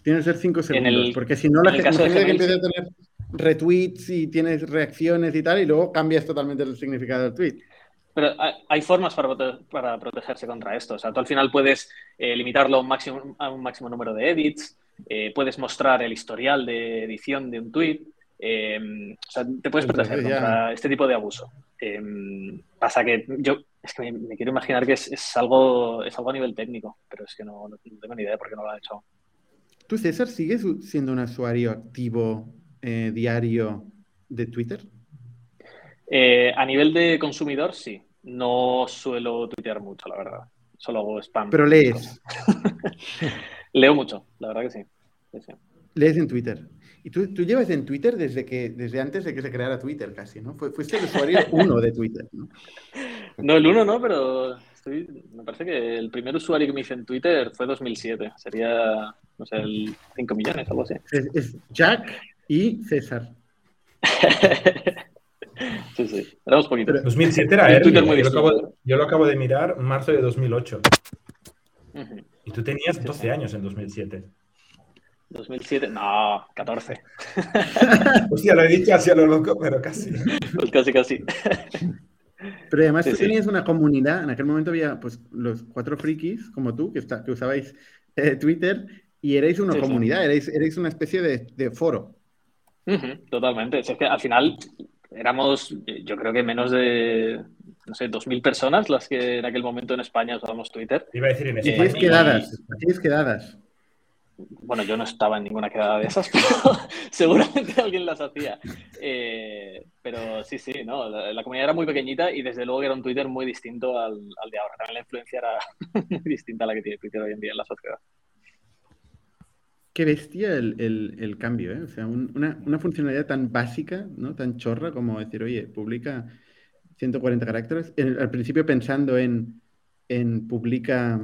Tiene que ser cinco segundos. porque si no, la gente que empieza a tener retweets y tienes reacciones y tal, y luego cambias totalmente el significado del tweet. Pero hay formas para, para protegerse contra esto. O sea, tú al final puedes eh, limitarlo a un, máximo, a un máximo número de edits, eh, puedes mostrar el historial de edición de un tweet. Eh, o sea, te puedes proteger contra este tipo de abuso. pasa que yo es que me, quiero imaginar que es, algo, es algo a nivel técnico, pero es que no, no tengo ni idea de por qué no lo ha hecho. ¿Tú, César, sigues siendo un usuario activo diario de Twitter? a nivel de consumidor, sí. No suelo tuitear mucho, la verdad. Solo hago spam. Pero lees. Leo mucho, la verdad que sí. Lees en Twitter. Y tú, tú, llevas en Twitter desde que desde antes de que se creara Twitter casi, ¿no? Fuiste el usuario uno de Twitter, ¿no? No, el uno no, pero me parece que el primer usuario que me hice en Twitter fue 2007. Sería, no sé, el 5 millones, algo así. es Jack y César. Sí, sí, éramos poquitos. 2007 era early. Yo, lo acabo de, yo lo acabo de mirar marzo de 2008. Y tú tenías 12 años en 2007. 2007, no, 14. Hostia, lo he dicho así a lo loco, pero casi. Pues casi, casi. Pero además tú tenías una comunidad, en aquel momento había pues los cuatro frikis como tú, que, que usabais eh, Twitter, y erais una comunidad, erais, una especie de, foro. Totalmente. es que al final éramos, yo creo que menos de, no sé, 2.000 personas las que en aquel momento en España usábamos Twitter. Iba a decir en España. ¿Tienes quedadas? ¿Tienes quedadas? Bueno, yo no estaba en ninguna quedada de esas, pero seguramente alguien las hacía. Eh, pero sí, sí, ¿no? La, comunidad era muy pequeñita y desde luego era un Twitter muy distinto al, al de ahora. También la influencia era muy distinta a la que tiene Twitter hoy en día en la sociedad. Qué bestia el, cambio, ¿eh? O sea, una, funcionalidad tan básica, ¿no? Tan chorra como decir, oye, publica 140 caracteres. al principio pensando en, en publica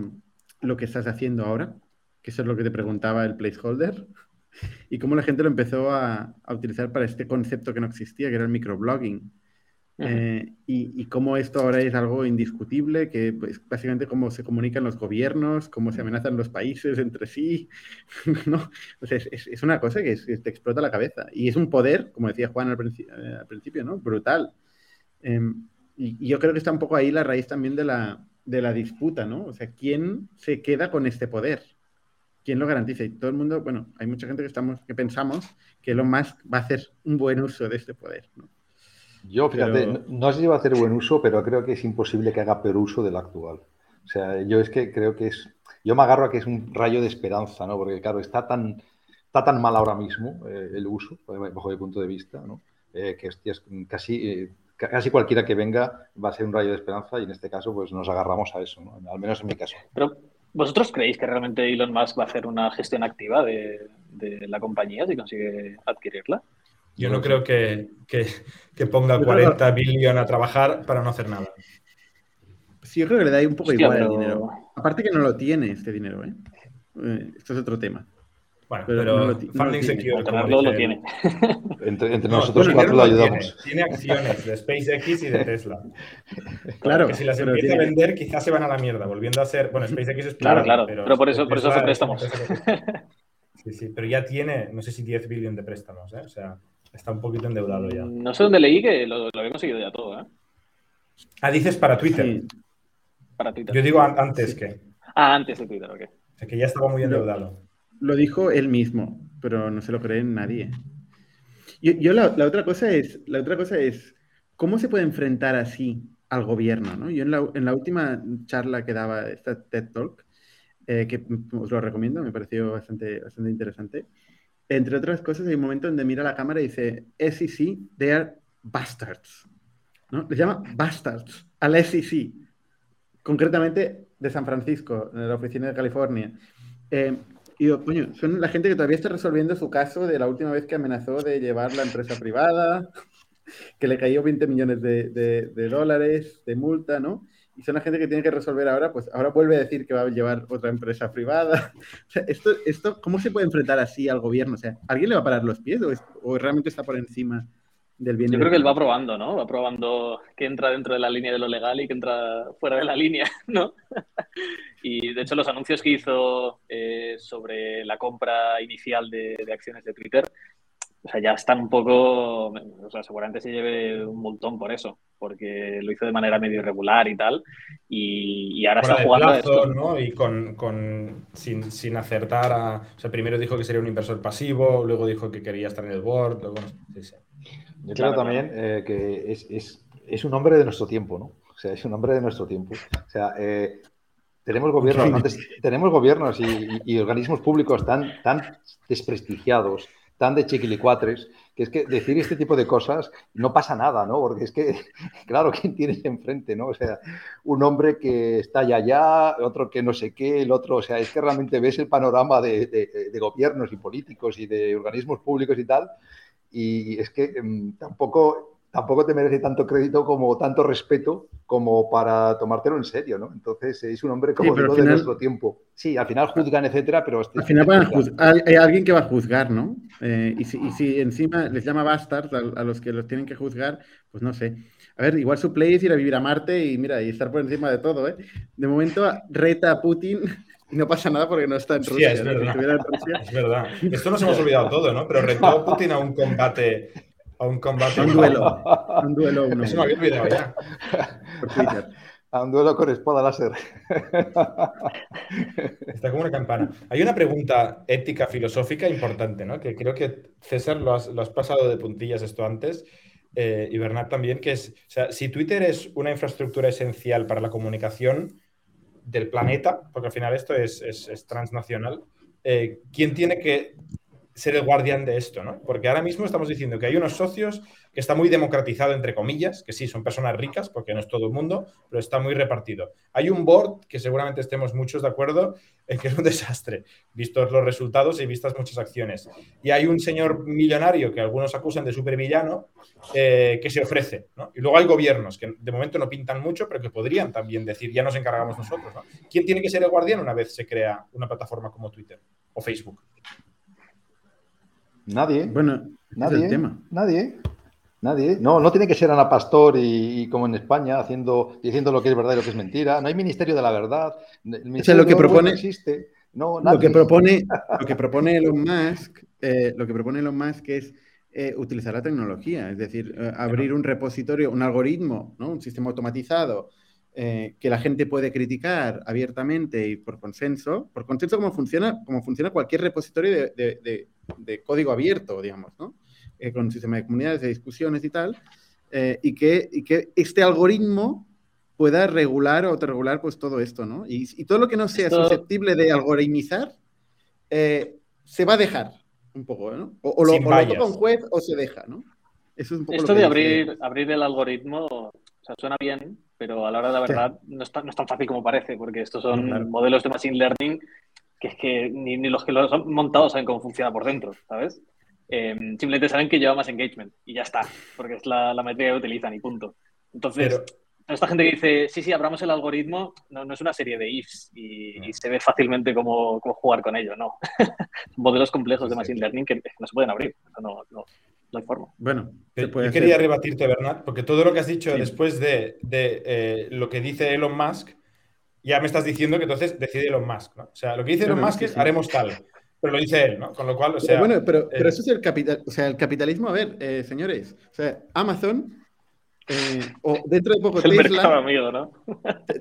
lo que estás haciendo ahora, que eso es lo que te preguntaba el placeholder, y cómo la gente lo empezó a, a utilizar para este concepto que no existía, que era el microblogging. Eh, y, cómo esto ahora es algo indiscutible, que pues, básicamente cómo se comunican los gobiernos, cómo se amenazan los países entre sí, ¿no? O sea, es, una cosa que, te explota la cabeza. Y es un poder, como decía Juan al, eh, principio, ¿no? Brutal. Em, y, yo creo que está un poco ahí la raíz también de la, de la disputa, ¿no? O sea, ¿quién se queda con este poder? ¿Quién lo garantiza? Y todo el mundo, bueno, hay mucha gente que, estamos, que pensamos que Elon Musk va a hacer un buen uso de este poder, ¿no? Yo, fíjate, no, sé si va a hacer buen uso, pero creo que es imposible que haga peor uso del actual. O sea, yo es que creo que es. Yo me agarro a que es un rayo de esperanza, ¿no? Porque, claro, está tan, está tan mal ahora mismo eh, el uso, bajo mi punto de vista, ¿no? Eh, que es casi, eh, casi cualquiera que venga va a ser un rayo de esperanza y en este caso, pues nos agarramos a eso, ¿no? Al menos en mi caso. Pero, ¿vosotros creéis que realmente Elon Musk va a hacer una gestión activa de, de la compañía si consigue adquirirla? Yo no creo que, ponga 40 billones a trabajar para no hacer nada. Sí, yo creo que le da un poco igual el dinero. Aparte que no lo tiene este dinero, ¿eh? ¿eh? Esto es otro tema. Bueno, pero, funding secure. lo tiene. Entre, nosotros cuatro lo ayudamos. Tiene, acciones de SpaceX y de Tesla. Claro. Que si las empieza a vender, quizás se van a la mierda, volviendo a ser. Bueno, SpaceX es Claro, claro. Pero, por eso, por eso hace préstamos. Sí, sí, pero ya tiene, no sé si 10 billones de préstamos, ¿eh? O sea. Está un poquito endeudado ya. No sé dónde leí que lo, había conseguido ya todo, ¿eh? Ah, dices para Twitter. Para Twitter. Yo digo antes que. Ah, antes de Twitter, ok. O que ya estaba muy endeudado. Lo, dijo él mismo, pero no se lo cree nadie. Yo, la, otra cosa es, la otra cosa es, ¿cómo se puede enfrentar así al gobierno? ¿no? Yo en la, en la última charla que daba esta TED Talk, eh, que os lo recomiendo, me pareció bastante, bastante interesante, entre otras cosas, hay un momento donde mira la cámara y dice, SEC, they are bastards. ¿no? Le llama bastards al SEC, concretamente de San Francisco, de la oficina de California. Eh, y digo, coño, son la gente que todavía está resolviendo su caso de la última vez que amenazó de llevar la empresa privada, que le cayó 20 millones de, dólares de multa, ¿no? Y son la gente que tiene que resolver ahora, pues ahora vuelve a decir que va a llevar otra empresa privada. O sea, esto, esto, ¿cómo se puede enfrentar así al gobierno? O sea, ¿alguien le va a parar los pies o, realmente está por encima del bien? Yo creo que él va probando, ¿no? Va probando que entra dentro de la línea de lo legal y que entra fuera de la línea, ¿no? y de hecho los anuncios que hizo eh, sobre la compra inicial de, de acciones de Twitter o sea, ya están un poco, o sea, seguramente se lleve un montón por eso, porque lo hizo de manera medio irregular y tal, y, ahora está jugando plazo, ¿no? Y con, con sin, sin, acertar a, o sea, primero dijo que sería un inversor pasivo, luego dijo que quería estar en el board, luego, sí, sí. Yo creo también eh, que es, es, es, un hombre de nuestro tiempo, ¿no? O sea, es un hombre de nuestro tiempo. O sea, eh, tenemos gobiernos, tenemos gobiernos y, y, organismos públicos tan, tan desprestigiados tan de chiquilicuatres, que es que decir este tipo de cosas no pasa nada, ¿no? Porque es que, claro, ¿quién tienes enfrente, no? O sea, un hombre que está allá, allá, otro que no sé qué, el otro, o sea, es que realmente ves el panorama de, de gobiernos y políticos y de organismos públicos y tal, y es que mm, tampoco tampoco te merece tanto crédito como tanto respeto como para tomártelo en serio, ¿no? Entonces es un hombre como de nuestro tiempo. Sí, al final juzgan, etcétera, pero... Este al final hay alguien que va a juzgar, ¿no? Eh, y, si, encima les llama bastards a, los que los tienen que juzgar, pues no sé. A ver, igual su play es ir a vivir a Marte y mira, y estar por encima de todo, ¿eh? De momento reta a Putin y no pasa nada porque no está en Rusia. Sí, es, verdad. es verdad. Esto nos hemos olvidado todo, ¿no? Pero retó a Putin a un combate a un combate. un duelo. un duelo. Uno. Eso me había olvidado ya. A un duelo con espada láser. Está como una campana. Hay una pregunta ética, filosófica importante, ¿no? Que creo que César lo has, lo has pasado de puntillas esto antes. Eh, y Bernard también, que es, o sea, si Twitter es una infraestructura esencial para la comunicación del planeta, porque al final esto es, es, es transnacional, eh, ¿quién tiene que ser el guardián de esto, ¿no? Porque ahora mismo estamos diciendo que hay unos socios que está muy democratizado, entre comillas, que sí, son personas ricas, porque no es todo el mundo, pero está muy repartido. Hay un board que seguramente estemos muchos de acuerdo en que es un desastre, vistos los resultados y vistas muchas acciones. Y hay un señor millonario que algunos acusan de supervillano eh, que se ofrece, ¿no? Y luego hay gobiernos que de momento no pintan mucho, pero que podrían también decir, ya nos encargamos nosotros, ¿no? ¿Quién tiene que ser el guardián una vez se crea una plataforma como Twitter o Facebook? Nadie. Bueno, nadie. tema. Nadie. Nadie. No, no tiene que ser Ana Pastor y, como en España, haciendo, diciendo lo que es verdad y lo que es mentira. No hay ministerio de la verdad. El lo que propone, existe. No, lo que propone, lo que propone Elon Musk, eh, lo que propone Elon Musk es eh, utilizar la tecnología, es decir, eh, abrir un repositorio, un algoritmo, ¿no? un sistema automatizado que la gente puede criticar abiertamente y por consenso, por consenso como funciona, como funciona cualquier repositorio de, de código abierto, digamos, ¿no? Eh, con un sistema de comunidades, de discusiones y tal, eh, y, que, y que este algoritmo pueda regular o autorregular pues todo esto, ¿no? Y, todo lo que no sea susceptible de algoritmizar, eh, se va a dejar un poco, ¿no? O, lo, toca un juez o se deja, ¿no? Eso es un poco Esto de abrir, abrir el algoritmo, o sea, suena bien, pero a la hora de la verdad no, es tan, no, es tan, fácil como parece, porque estos son modelos de machine learning que es que ni, los que los han montado saben cómo funciona por dentro, ¿sabes? Em, simplemente saben que lleva más engagement y ya está, porque es la, la métrica que utilizan y punto. Entonces, esta gente que dice, sí, sí, abramos el algoritmo, no, no es una serie de ifs y, se ve fácilmente cómo, cómo, jugar con ello, no. Modelos complejos de Machine Learning que, no se pueden abrir, no, no, no hay forma. Bueno, yo quería rebatirte, Bernat, porque todo lo que has dicho después de, de eh, lo que dice Elon Musk, ya me estás diciendo que entonces decide Elon Musk, ¿no? O sea, lo que dice Elon Musk es haremos tal, pero lo dice él, ¿no? Con lo cual, o sea... Bueno, pero, pero eh, eso es el capital, o sea, el capitalismo, a ver, eh, señores, o sea, Amazon, eh, o dentro de poco Tesla, amigo, ¿no?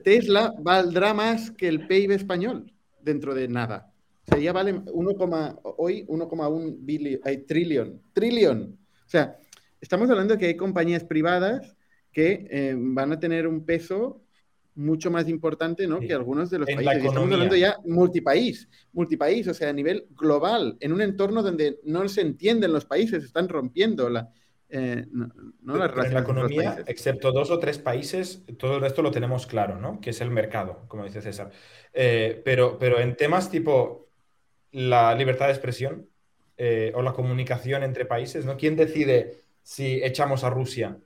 Tesla valdrá más que el PIB español dentro de nada. O sea, ya vale 1, hoy 1,1 billion, hay trillón, trillón. O sea, estamos hablando de que hay compañías privadas que van a tener un peso mucho más importante ¿no? que algunos de los países. Estamos hablando ya multipaís, multipaís, o sea, a nivel global, en un entorno donde no se entienden los países, están rompiendo la, eh, no, En la economía, excepto dos o tres países, todo el resto lo tenemos claro, ¿no? Que es el mercado, como dice César. Eh, pero, pero en temas tipo la libertad de expresión eh, o la comunicación entre países, ¿no? ¿Quién decide si echamos a Rusia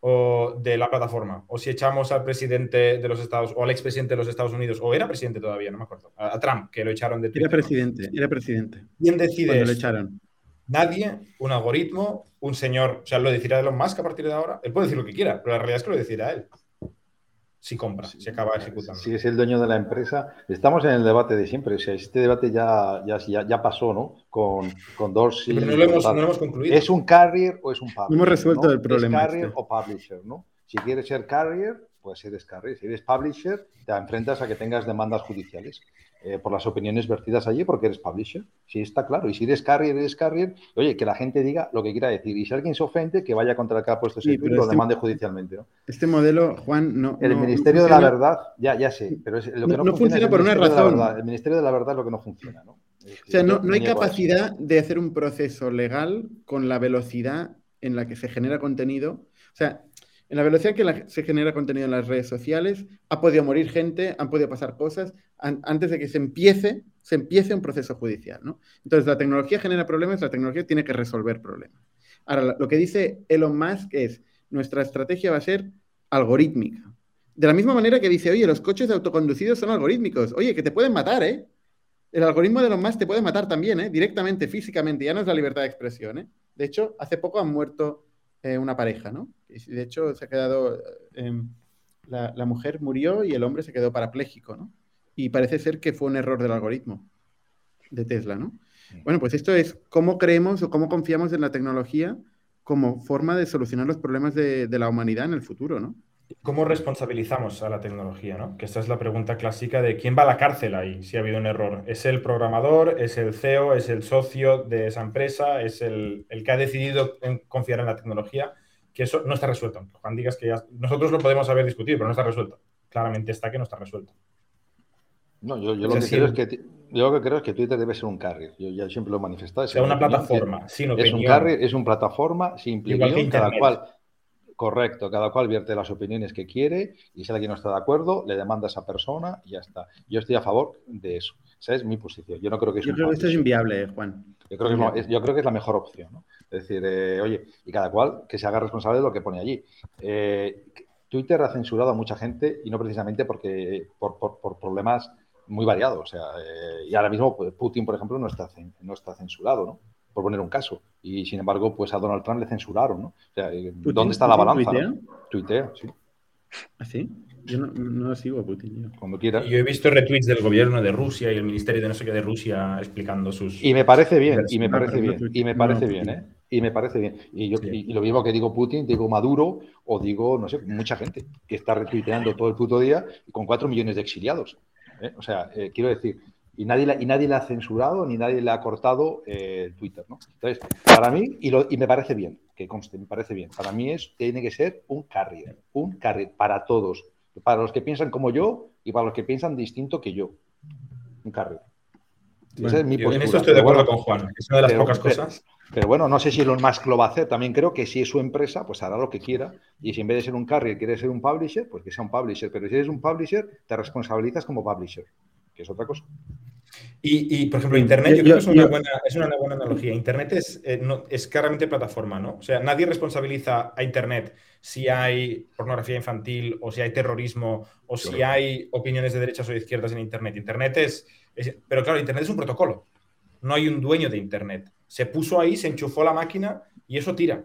o de la plataforma, o si echamos al presidente de los Estados o al expresidente de los Estados Unidos, o era presidente todavía, no me acuerdo, a, Trump, que lo echaron de Twitter. Era presidente, era presidente. ¿Quién decide? lo echaron. Nadie, un algoritmo, un señor, o sea, lo decirá Elon Musk a partir de ahora. Él puede decir lo que quiera, pero la realidad es que lo decirá él si compra, si acaba ejecutando. Si es el dueño de la empresa. Estamos en el debate de siempre. O sea, este debate ya, ya, ya, pasó, ¿no? Con, con Dorsey. Pero no lo, hemos, no lo, hemos, concluido. ¿Es un carrier o es un publisher? No hemos resuelto el problema. ¿Es carrier este. o publisher, no? Si quieres ser carrier, pues eres carrier. Si eres publisher, te enfrentas a que tengas demandas judiciales. Eh, por las opiniones vertidas allí porque eres publisher. Sí, está claro. Y si eres carrier, eres carrier, oye, que la gente diga lo que quiera decir. Y si alguien se ofende, que vaya contra el que ha puesto ese lo este demande judicialmente. Este modelo, Juan, no. El Ministerio de la Verdad, ya, ya sé, pero es, lo que no, funciona, por una razón. El Ministerio de la Verdad es lo que no funciona, ¿no? o sea, no, hay capacidad de hacer un proceso legal con la velocidad en la que se genera contenido. O sea, en la velocidad que se genera contenido en las redes sociales, ha podido morir gente, han podido pasar cosas antes de que se empiece, un proceso judicial. ¿no? Entonces, la tecnología genera problemas, la tecnología tiene que resolver problemas. Ahora, lo que dice Elon Musk es, nuestra estrategia va a ser algorítmica. De la misma manera que dice, oye, los coches autoconducidos son algorítmicos. Oye, que te pueden matar, ¿eh? El algoritmo de Elon Musk te puede matar también, ¿eh? Directamente, físicamente. Ya no es la libertad de expresión, ¿eh? De hecho, hace poco han muerto eh, una pareja, ¿no? de hecho, se ha quedado, em, la, mujer murió y el hombre se quedó parapléjico, ¿no? Y parece ser que fue un error del algoritmo de Tesla, ¿no? Bueno, pues esto es cómo creemos o cómo confiamos en la tecnología como forma de solucionar los problemas de, de la humanidad en el futuro, ¿no? ¿Cómo responsabilizamos a la tecnología? ¿no? Que esta es la pregunta clásica de quién va a la cárcel ahí si ha habido un error. ¿Es el programador? ¿Es el CEO? ¿Es el socio de esa empresa? ¿Es el, el que ha decidido confiar en la tecnología? Que eso no está resuelto. Juan, digas que ya, nosotros lo podemos haber discutido, pero no está resuelto. Claramente está que no está resuelto. No, yo, lo, que creo es que, yo lo que creo es que Twitter debe ser un carrier. Yo ya siempre lo he manifestado. Es una plataforma, sin Es un carrier, es una plataforma simple. cada cual Correcto, cada cual vierte las opiniones que quiere y si alguien no está de acuerdo, le demanda a esa persona y ya está. Yo estoy a favor de eso. Esa es mi posición. Yo no creo que Yo creo que esto es inviable, Juan. Yo creo, que es, yo creo que es la mejor opción. ¿no? Es decir, eh, oye, y cada cual que se haga responsable de lo que pone allí. Eh, Twitter ha censurado a mucha gente y no precisamente porque por, por, problemas muy variados. O sea, eh, y ahora mismo pues, Putin, por ejemplo, no está, no está censurado, ¿no? por poner un caso. Y sin embargo, pues a Donald Trump le censuraron, ¿no? O sea, eh, ¿dónde está la balanza? Tuitea? sí. ¿Ah, sí? Yo no, no sigo a Putin. Yo. Cuando quiera. Yo he visto retweets del gobierno de Rusia y el ministerio de no sé qué de Rusia explicando sus. Y me parece bien, y me parece bien, y me parece bien, ¿eh? Y me parece bien. Y, yo, y, lo mismo que digo Putin, digo Maduro o digo, no sé, mucha gente que está retuiteando todo el puto día con cuatro millones de exiliados. ¿eh? O sea, eh, quiero decir, y nadie, la, y nadie ha censurado ni nadie le ha cortado eh, Twitter. ¿no? Entonces, para mí, y, lo, y, me parece bien, que conste, me parece bien, para mí es, tiene que ser un carrier, un carrier para todos, para los que piensan como yo y para los que piensan distinto que yo. Un carrier. Esa es mi En esto estoy de acuerdo con Juan, es una de las pocas cosas. Pero bueno, no sé si Elon Musk lo va a hacer. También creo que si es su empresa, pues hará lo que quiera. Y si en vez de ser un carrier quiere ser un publisher, pues que sea un publisher. Pero si eres un publisher, te responsabilizas como publisher, que es otra cosa. Y, por ejemplo, Internet, yo, creo que es una, buena, es una buena analogía. Internet es, eh, es claramente plataforma, ¿no? O sea, nadie responsabiliza a Internet si hay pornografía infantil o si hay terrorismo o si hay opiniones de derechas o de izquierdas en Internet. Internet es, Pero claro, Internet es un protocolo. No hay un dueño de Internet. Se puso ahí, se enchufó la máquina y eso tira.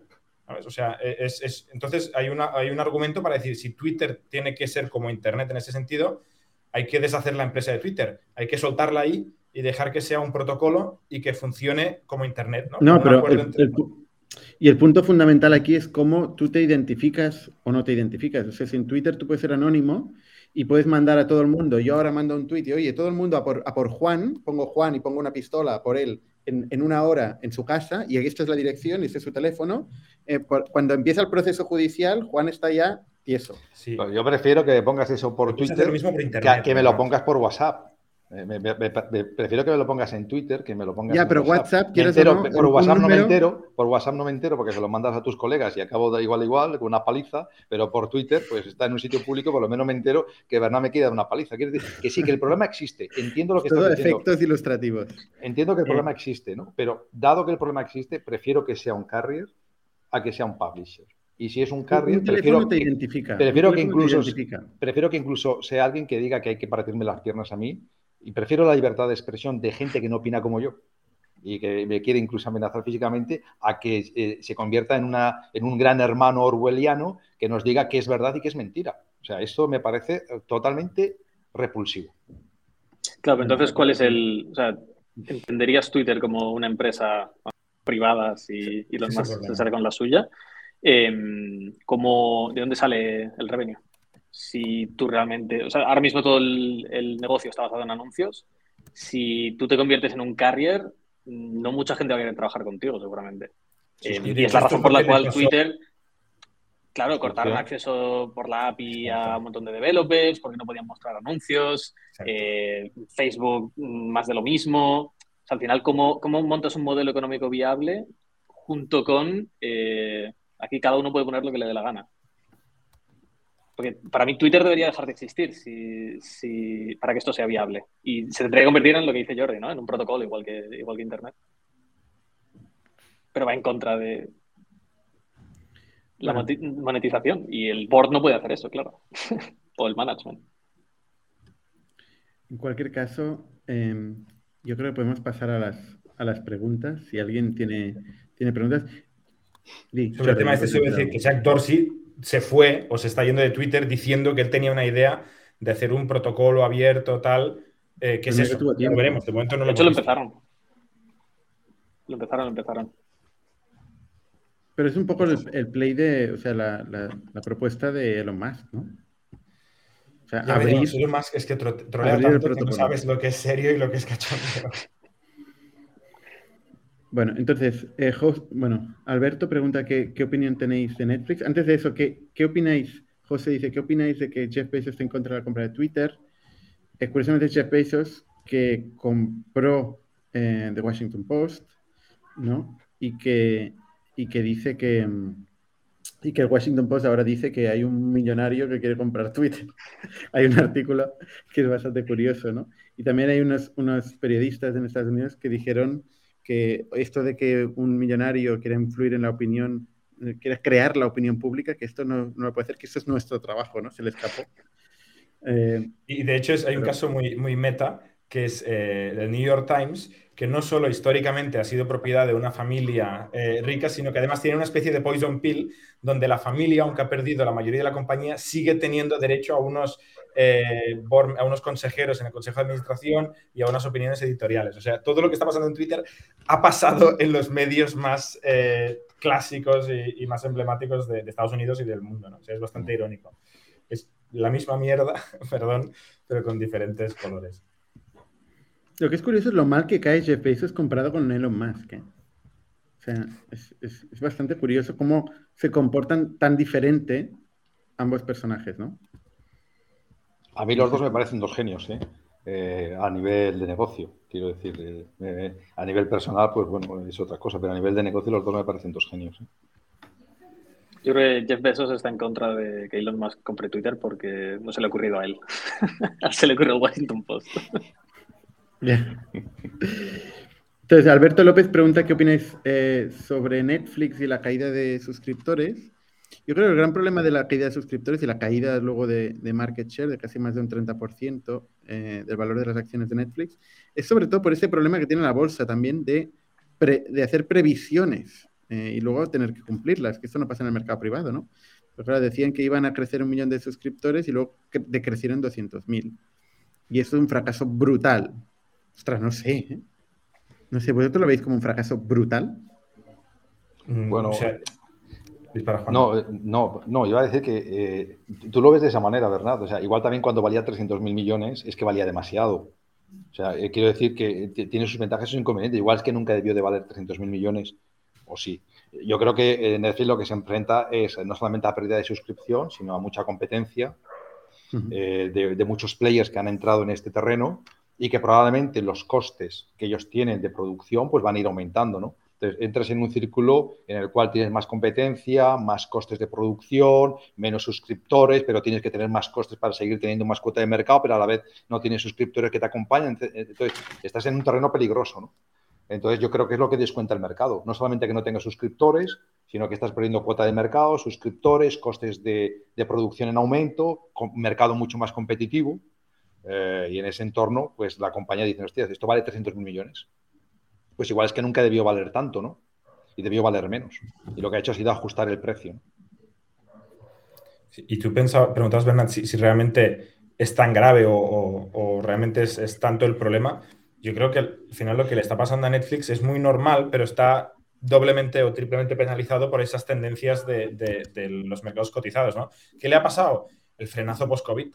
O sea, e, es, entonces hay, una, hay un argumento para decir si Twitter tiene que ser como Internet en ese sentido, hay que deshacer la empresa de Twitter, hay que soltarla ahí y dejar que sea un protocolo y que funcione como Internet. No, no pero y el punto fundamental aquí es cómo tú te identificas o no te identificas. O sea, si en Twitter tú puedes ser anónimo y puedes mandar a todo el mundo, yo ahora mando un tweet y oye, todo el mundo a por, a por Juan, pongo Juan y pongo una pistola por él en, en, una hora en su casa y aquí esta es la dirección y este es su teléfono. Eh, cuando empieza el procecio judicial, Juan está ya tieso. Sí. Yo prefiero que pongas eso por Twitter que, me lo pongas por WhatsApp. prefiero que me lo pongas en Twitter, que me lo pongas ya, pero WhatsApp, ¿quieres Por WhatsApp no me entero, por WhatsApp no me entero porque se lo mandas a tus colegas y acabo de igual igual, con una paliza, pero por Twitter, pues está en un sitio público, por lo menos me entero que Bernard me queda una paliza. Quiere decir que sí, que el problema existe. Entiendo lo que Todo efectos ilustrativos. Entiendo que el problema existe, ¿no? Pero dado que el problema existe, prefiero que sea un carrier a que sea un publisher. Y si es un carrier, prefiero, te identifica. Prefiero que, incluso, prefiero que incluso sea alguien que diga que hay que partirme las piernas a mí. Y prefiero la libertad de expresión de gente que no opina como yo y que me quiere incluso amenazar físicamente a que eh, se convierta en, una, en un gran hermano orwelliano que nos diga qué es verdad y qué es mentira. O sea, esto me parece eh, totalmente repulsivo. Claro, entonces, ¿cuál es el...? O sea, ¿entenderías Twitter como una empresa privada si los más se sale con la suya? Em, ¿De dónde sale el revenue? Si tú realmente... O sea, ahora mismo todo el, negocio está basado en anuncios. Si tú te conviertes en un carrier, no mucha gente va a querer trabajar contigo, seguramente. Em, y es la razón por la cual Twitter Claro, cortaron acceso por la API a un montón de developers porque no podían mostrar anuncios. Eh, Facebook, mm, más de lo mismo. al final, ¿cómo, ¿cómo, montas un modelo económico viable junto con... Eh, aquí cada uno puede poner lo que le dé la gana. Porque para mí Twitter debería dejar de existir si, para que esto sea viable. Y se tendría que convertir en lo que dice Jordi, ¿no? En un protocolo igual que, igual que Internet. Pero va en contra de, la monetización. Y el board no puede hacer eso, claro. o el management. En cualquier caso, em, yo creo que podemos pasar a las, a las preguntas. Si alguien tiene, tiene preguntas. Sobre el tema este, decir que Jack Dorsey se fue o se está yendo de Twitter diciendo que él tenía una idea de hacer un protocolo abierto, tal. Eh, ¿Qué es eso? Lo veremos. De momento no lo hecho, lo empezaron. Lo empezaron, lo empezaron. Pero es un poco el, play de, o sea, la, la, propuesta de Elon Musk, ¿no? O sea, abrir, Elon Musk es que trolea tanto que no sabes lo que es serio y lo que es cachondeo. Bueno, entonces, eh, bueno, Alberto pregunta qué, qué, opinión tenéis de Netflix. Antes de eso, ¿qué, qué opináis? José dice, ¿qué opináis de que Jeff Bezos esté en contra de la compra de Twitter? Es curiosamente Jeff Bezos que compró eh, The Washington Post, ¿no? Y que, y que dice que, y que el Washington Post ahora dice que hay un millonario que quiere comprar Twitter. hay un artículo que es bastante curioso, ¿no? Y también hay unos, unos periodistas en Estados Unidos que dijeron que esto de que un millonario quiera influir en la opinión, eh, quiera crear la opinión pública, que esto no, no lo puede hacer, que esto es nuestro trabajo, ¿no? Se le escapó. Eh, y de hecho es, hay un caso muy, muy meta, que es eh, el New York Times, que no solo históricamente ha sido propiedad de una familia eh, rica, sino que además tiene una especie de poison pill donde la familia, aunque ha perdido la mayoría de la compañía, sigue teniendo derecho a unos, eh, a unos consejeros en el Consejo de Administración y a unas opiniones editoriales. O sea, todo lo que está pasando en Twitter ha pasado en los medios más eh, clásicos y, más emblemáticos de, Estados Unidos y del mundo. ¿no? O sea, es bastante irónico. Es la misma mierda, perdón, pero con diferentes colores. Lo que es curioso es lo mal que cae Jeff Bezos comparado con Elon Musk. ¿eh? O sea, es, bastante curioso cómo se comportan tan diferente ambos personajes, ¿no? A mí los dos me parecen dos genios, ¿eh? Eh, a nivel de negocio, quiero decir. a nivel personal, pues bueno, es otra cosa, pero a nivel de negocio los dos me parecen dos genios. Yo creo que Jeff Bezos está en contra de que Elon Musk compre Twitter porque no se le ha ocurrido a él. se le ocurrió al Washington Post. Entonces, Alberto López pregunta qué opináis eh, sobre Netflix y la caída de suscriptores. Yo creo que el gran problema de la caída de suscriptores y la caída luego de, market share de casi más de un 30% eh, del valor de las acciones de Netflix es sobre todo por ese problema que tiene la bolsa también de, de hacer previsiones eh, y luego tener que cumplirlas, que esto no pasa en el mercado privado, ¿no? Pero decían que iban a crecer un millón de suscriptores y luego decrecieron 200.000. Y eso es un fracaso brutal Ostras, no sé. ¿eh? No sé, ¿vosotros lo veis como un fracaso brutal? Mm, bueno, no, eh, no, no, iba a decir que eh, tú lo ves de esa manera, ¿verdad? O sea, igual también cuando valía 300 mil millones es que valía demasiado. O sea, quiero decir que tiene sus ventajas y sus inconvenientes. Igual es que nunca debió de valer 300 mil millones, o sí. Yo creo que Netflix lo que se enfrenta es no solamente a pérdida de suscripción, sino a mucha competencia de, de, muchos players que han entrado en este terreno y que probablemente los costes que ellos tienen de producción pues van a ir aumentando, ¿no? Entonces, entras en un círculo en el cual tienes más competencia, más costes de producción, menos suscriptores, pero tienes que tener más costes para seguir teniendo más cuota de mercado, pero a la vez no tienes suscriptores que te acompañan. Entonces, estás en un terreno peligroso, ¿no? Entonces yo creo que es lo que descuenta el mercado. No solamente que no tenga suscriptores, sino que estás perdiendo cuota de mercado, suscriptores, costes de, producción en aumento, mercado mucho más competitivo. Eh, y en ese entorno, pues la compañía dice, hostia, esto vale 300 mil millones. Pues igual es que nunca debió valer tanto, ¿no? Y debió valer menos. Y lo que ha hecho ha sido ajustar el precio. Y tú pensabas, preguntabas, Bernard, si, realmente es tan grave o, realmente es, tanto el problema. Yo creo que al final lo que le está pasando a Netflix es muy normal, pero está doblemente o triplemente penalizado por esas tendencias de, los mercados cotizados, ¿no? ¿Qué le ha pasado? El frenazo post-COVID.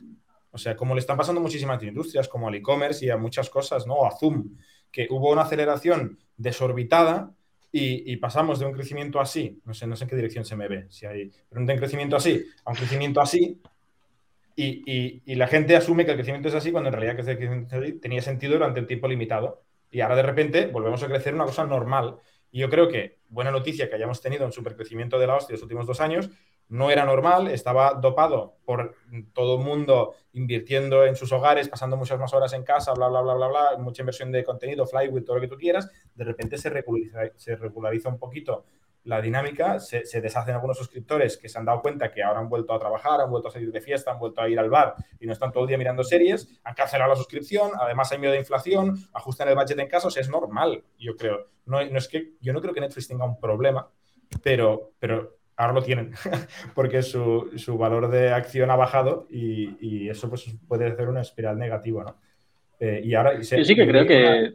O sea, como le están pasando muchísimas industrias, como al e-commerce y a muchas cosas, ¿no? A Zoom, que hubo una aceleración desorbitada y, pasamos de un crecimiento así, no sé, no sé en qué dirección se me ve, si hay, un crecimiento así a un crecimiento así, y, la gente asume que el crecimiento es así cuando en realidad que crecimiento tenía sentido durante un tiempo limitado. Y ahora de repente volvemos a crecer una cosa normal. Y yo creo que buena noticia que hayamos tenido un supercrecimiento de la hostia los últimos dos años, no era normal, estaba dopado por todo el mundo invirtiendo en sus hogares, pasando muchas más horas en casa, bla, bla, bla, bla, bla, mucha inversión de contenido, flywheel, todo lo que tú quieras, de repente se regulariza, se regulariza un poquito la dinámica, se, deshacen algunos suscriptores que se han dado cuenta que ahora han vuelto a trabajar, han vuelto a salir de fiesta, han vuelto a ir al bar y no están todo el día mirando series, han cancelado la suscripción, además hay miedo de inflación, ajustan el budget en casos, es normal, yo creo. No, no, es que, yo no creo que Netflix tenga un problema, pero, pero ahora lo tienen, porque su, valor de acción ha bajado y, eso pues, puede ser una espiral negativa, ¿no? Eh, y ahora, Yo sí que creo que,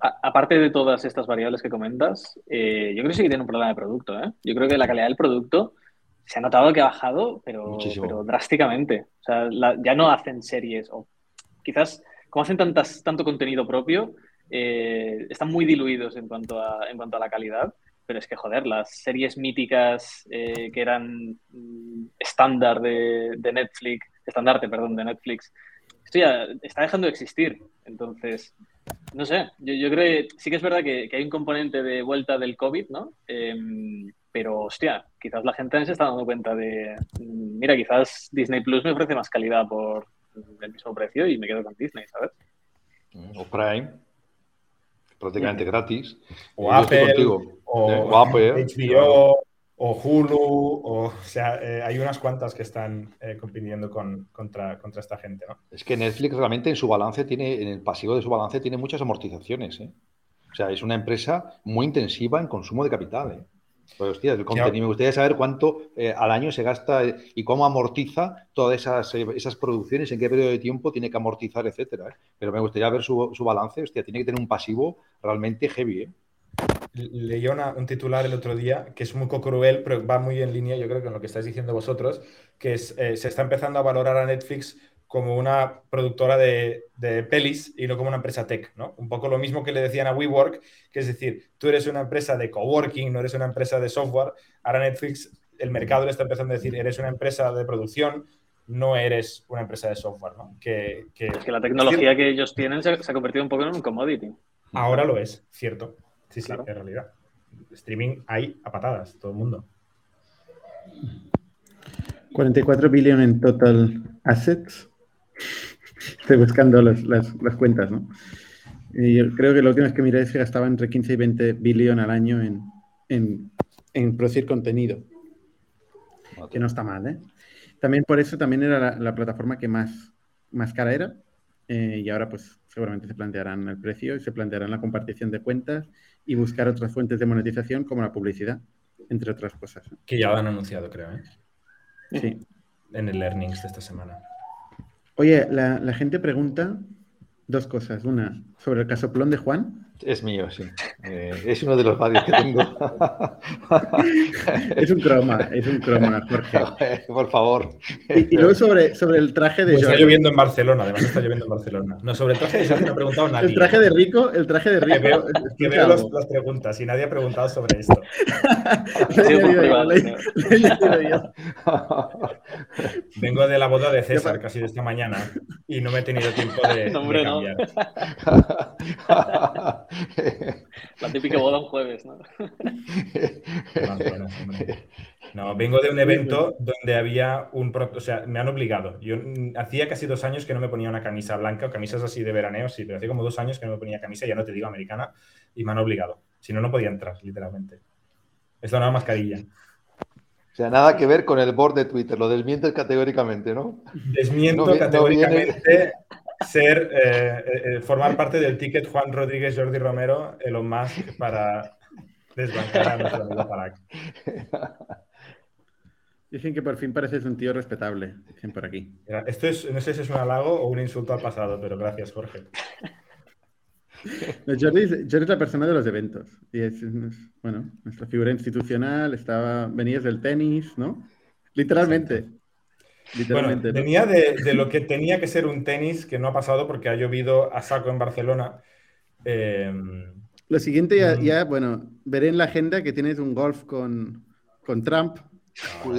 aparte de todas estas variables que comentas, eh, yo creo que sí que tiene un problema de producto. ¿eh? Yo creo que la calidad del producto se ha notado que ha bajado, pero, pero drásticamente. O sea, ya no hacen series, o quizás como hacen tantas, tanto contenido propio, están muy diluidos en cuanto a, en cuanto a la calidad pero es que, joder, las series míticas eh, que eran mm, estándar de, Netflix, estandarte, perdón, de Netflix, esto ya está dejando de existir. Entonces, no sé, yo, creo que sí que es verdad que, hay un componente de vuelta del COVID, ¿no? Em, pero, hostia, quizás la gente se está dando cuenta de, mm, mira, quizás Disney Plus me ofrece más calidad por el mismo precio y me quedo con Disney, ¿sabes? O Prime prácticamente gratis. O Apple, o, HBO, o Hulu, o, sea, eh, hay unas cuantas que están eh, compitiendo con, contra, contra esta gente, ¿no? Es que Netflix realmente en su balance tiene, en el pasivo de su balance tiene muchas amortizaciones, ¿eh? O sea, es una empresa muy intensiva en consumo de capital, ¿eh? Pues, hostia, el contenido. Me gustaría saber cuánto eh, al año se gasta eh, y cómo amortiza todas esas, eh, esas producciones, en qué periodo de tiempo tiene que amortizar, etcétera. Pero me gustaría ver su, su, balance. Hostia, tiene que tener un pasivo realmente heavy. Leí un titular el otro día que es muy cruel, pero va muy en línea, yo creo, con lo que estáis diciendo vosotros, que es, se está empezando a valorar a Netflix como una productora de, pelis y no como una empresa tech, ¿no? Un poco lo mismo que le decían a WeWork, que es decir, tú eres una empresa de coworking, no eres una empresa de software. Ahora Netflix, el mercado le está empezando a decir, eres una empresa de producción, no eres una empresa de software, ¿no? Que, Es que la tecnología que ellos tienen se, ha convertido un poco en un commodity. Ahora lo es, cierto. Sí, sí, en realidad. Streaming hay a patadas, todo el mundo. 44 billones en total assets Estoy buscando las, cuentas, ¿no? Y yo creo que lo último es que miré es que gastaba entre 15 y 20 billones al año en, producir contenido. Que no está mal, ¿eh? También por eso también era la, plataforma que más, más cara era. Eh, y ahora pues seguramente se plantearán el precio y se plantearán la compartición de cuentas y buscar otras fuentes de monetización como la publicidad, entre otras cosas. Que ya lo han anunciado, creo, ¿eh? Sí. En el Earnings de esta semana. Oye, la, gente pregunta dos cosas. Una, sobre el casoplón de Juan. Es mío, sí. Eh, es uno de los varios que tengo. es un croma, es un croma, Jorge. Por favor. Y, luego sobre, sobre el traje de pues Está lloviendo en Barcelona, además está lloviendo en Barcelona. No, sobre el traje de Jorge no ha preguntado nadie. El traje de Rico, el traje de Rico. Que veo, las preguntas y nadie ha preguntado sobre esto. Vengo de la boda de César, casi de esta mañana, y no me he tenido tiempo de, no, de cambiar. No. La típica boda un jueves, ¿no? no, vengo de un evento donde había un... O sea, me han obligado. Yo hacía casi dos años que no me ponía una camisa blanca o camisas así de veraneo, sí, pero hacía como dos años que no me ponía camisa, ya no te digo americana, y me han obligado. Si no, no podía entrar, literalmente. Es la nueva mascarilla. O sea, nada que ver con el board de Twitter, lo desmientes categóricamente, ¿no? Desmiento categóricamente ser, eh, eh, formar parte del ticket Juan Rodríguez Jordi Romero, Elon Musk, para desbancar a nuestro amigo Parag. Dicen que por fin pareces un tío respetable, dicen por aquí. Esto es, no sé si es un halago o un insulto al pasado, pero gracias, Jorge. Jordi, es la persona de los eventos. Y es, bueno, nuestra figura institucional, estaba, venías del tenis, ¿no? Literalmente. Literalmente. venía de, lo que tenía que ser un tenis que no ha pasado porque ha llovido a saco en Barcelona. Em, lo siguiente ya, bueno, veré en la agenda que tienes un golf con, con Trump.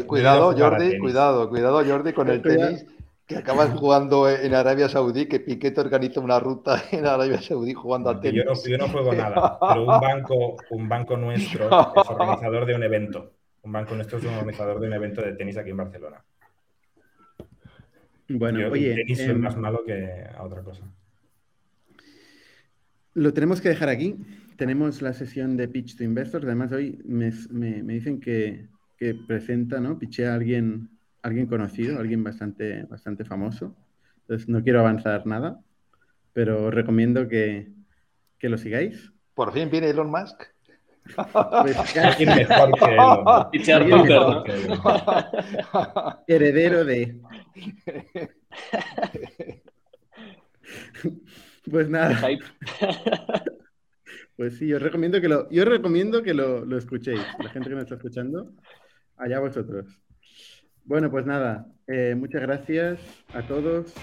cuidado, Jordi, cuidado, cuidado, Jordi, con el tenis que acabas jugando en Arabia Saudí, que Piquet organiza una ruta en Arabia Saudí jugando a tenis. Yo no, juego nada, pero un banco, un banco nuestro es organizador de un evento. Un banco nuestro es un organizador de un evento de tenis aquí en Barcelona. Bueno, oye. tenis es em, más malo que a otra cosa. Lo tenemos que dejar aquí. Tenemos la sesión de Pitch to Investors. Además, hoy me, dicen que, que presenta, ¿no? Piché a alguien alguien conocido, alguien bastante, bastante famoso. Entonces no quiero avanzar nada, pero os recomiendo que, que lo sigáis. Por fin viene Elon Musk. Pues, mejor que Elon? Heredero de. pues nada. Pues sí, os recomiendo que lo, yo recomiendo que lo, lo escuchéis. La gente que me está escuchando, allá vosotros. Bueno, pues nada, eh, muchas gracias a todos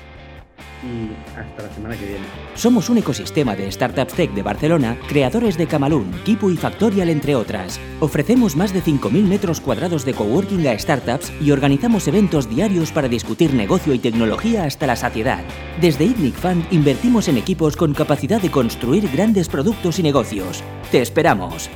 y hasta la semana que viene. Somos un ecosistema de startups tech de Barcelona, creadores de Camalún, Kipu y Factorial, entre otras. Ofrecemos más de 5.000 metros cuadrados de coworking a startups y organizamos eventos diarios para discutir negocio y tecnología hasta la saciedad. Desde ITNIC Fund invertimos en equipos con capacidad de construir grandes productos y negocios. ¡Te esperamos!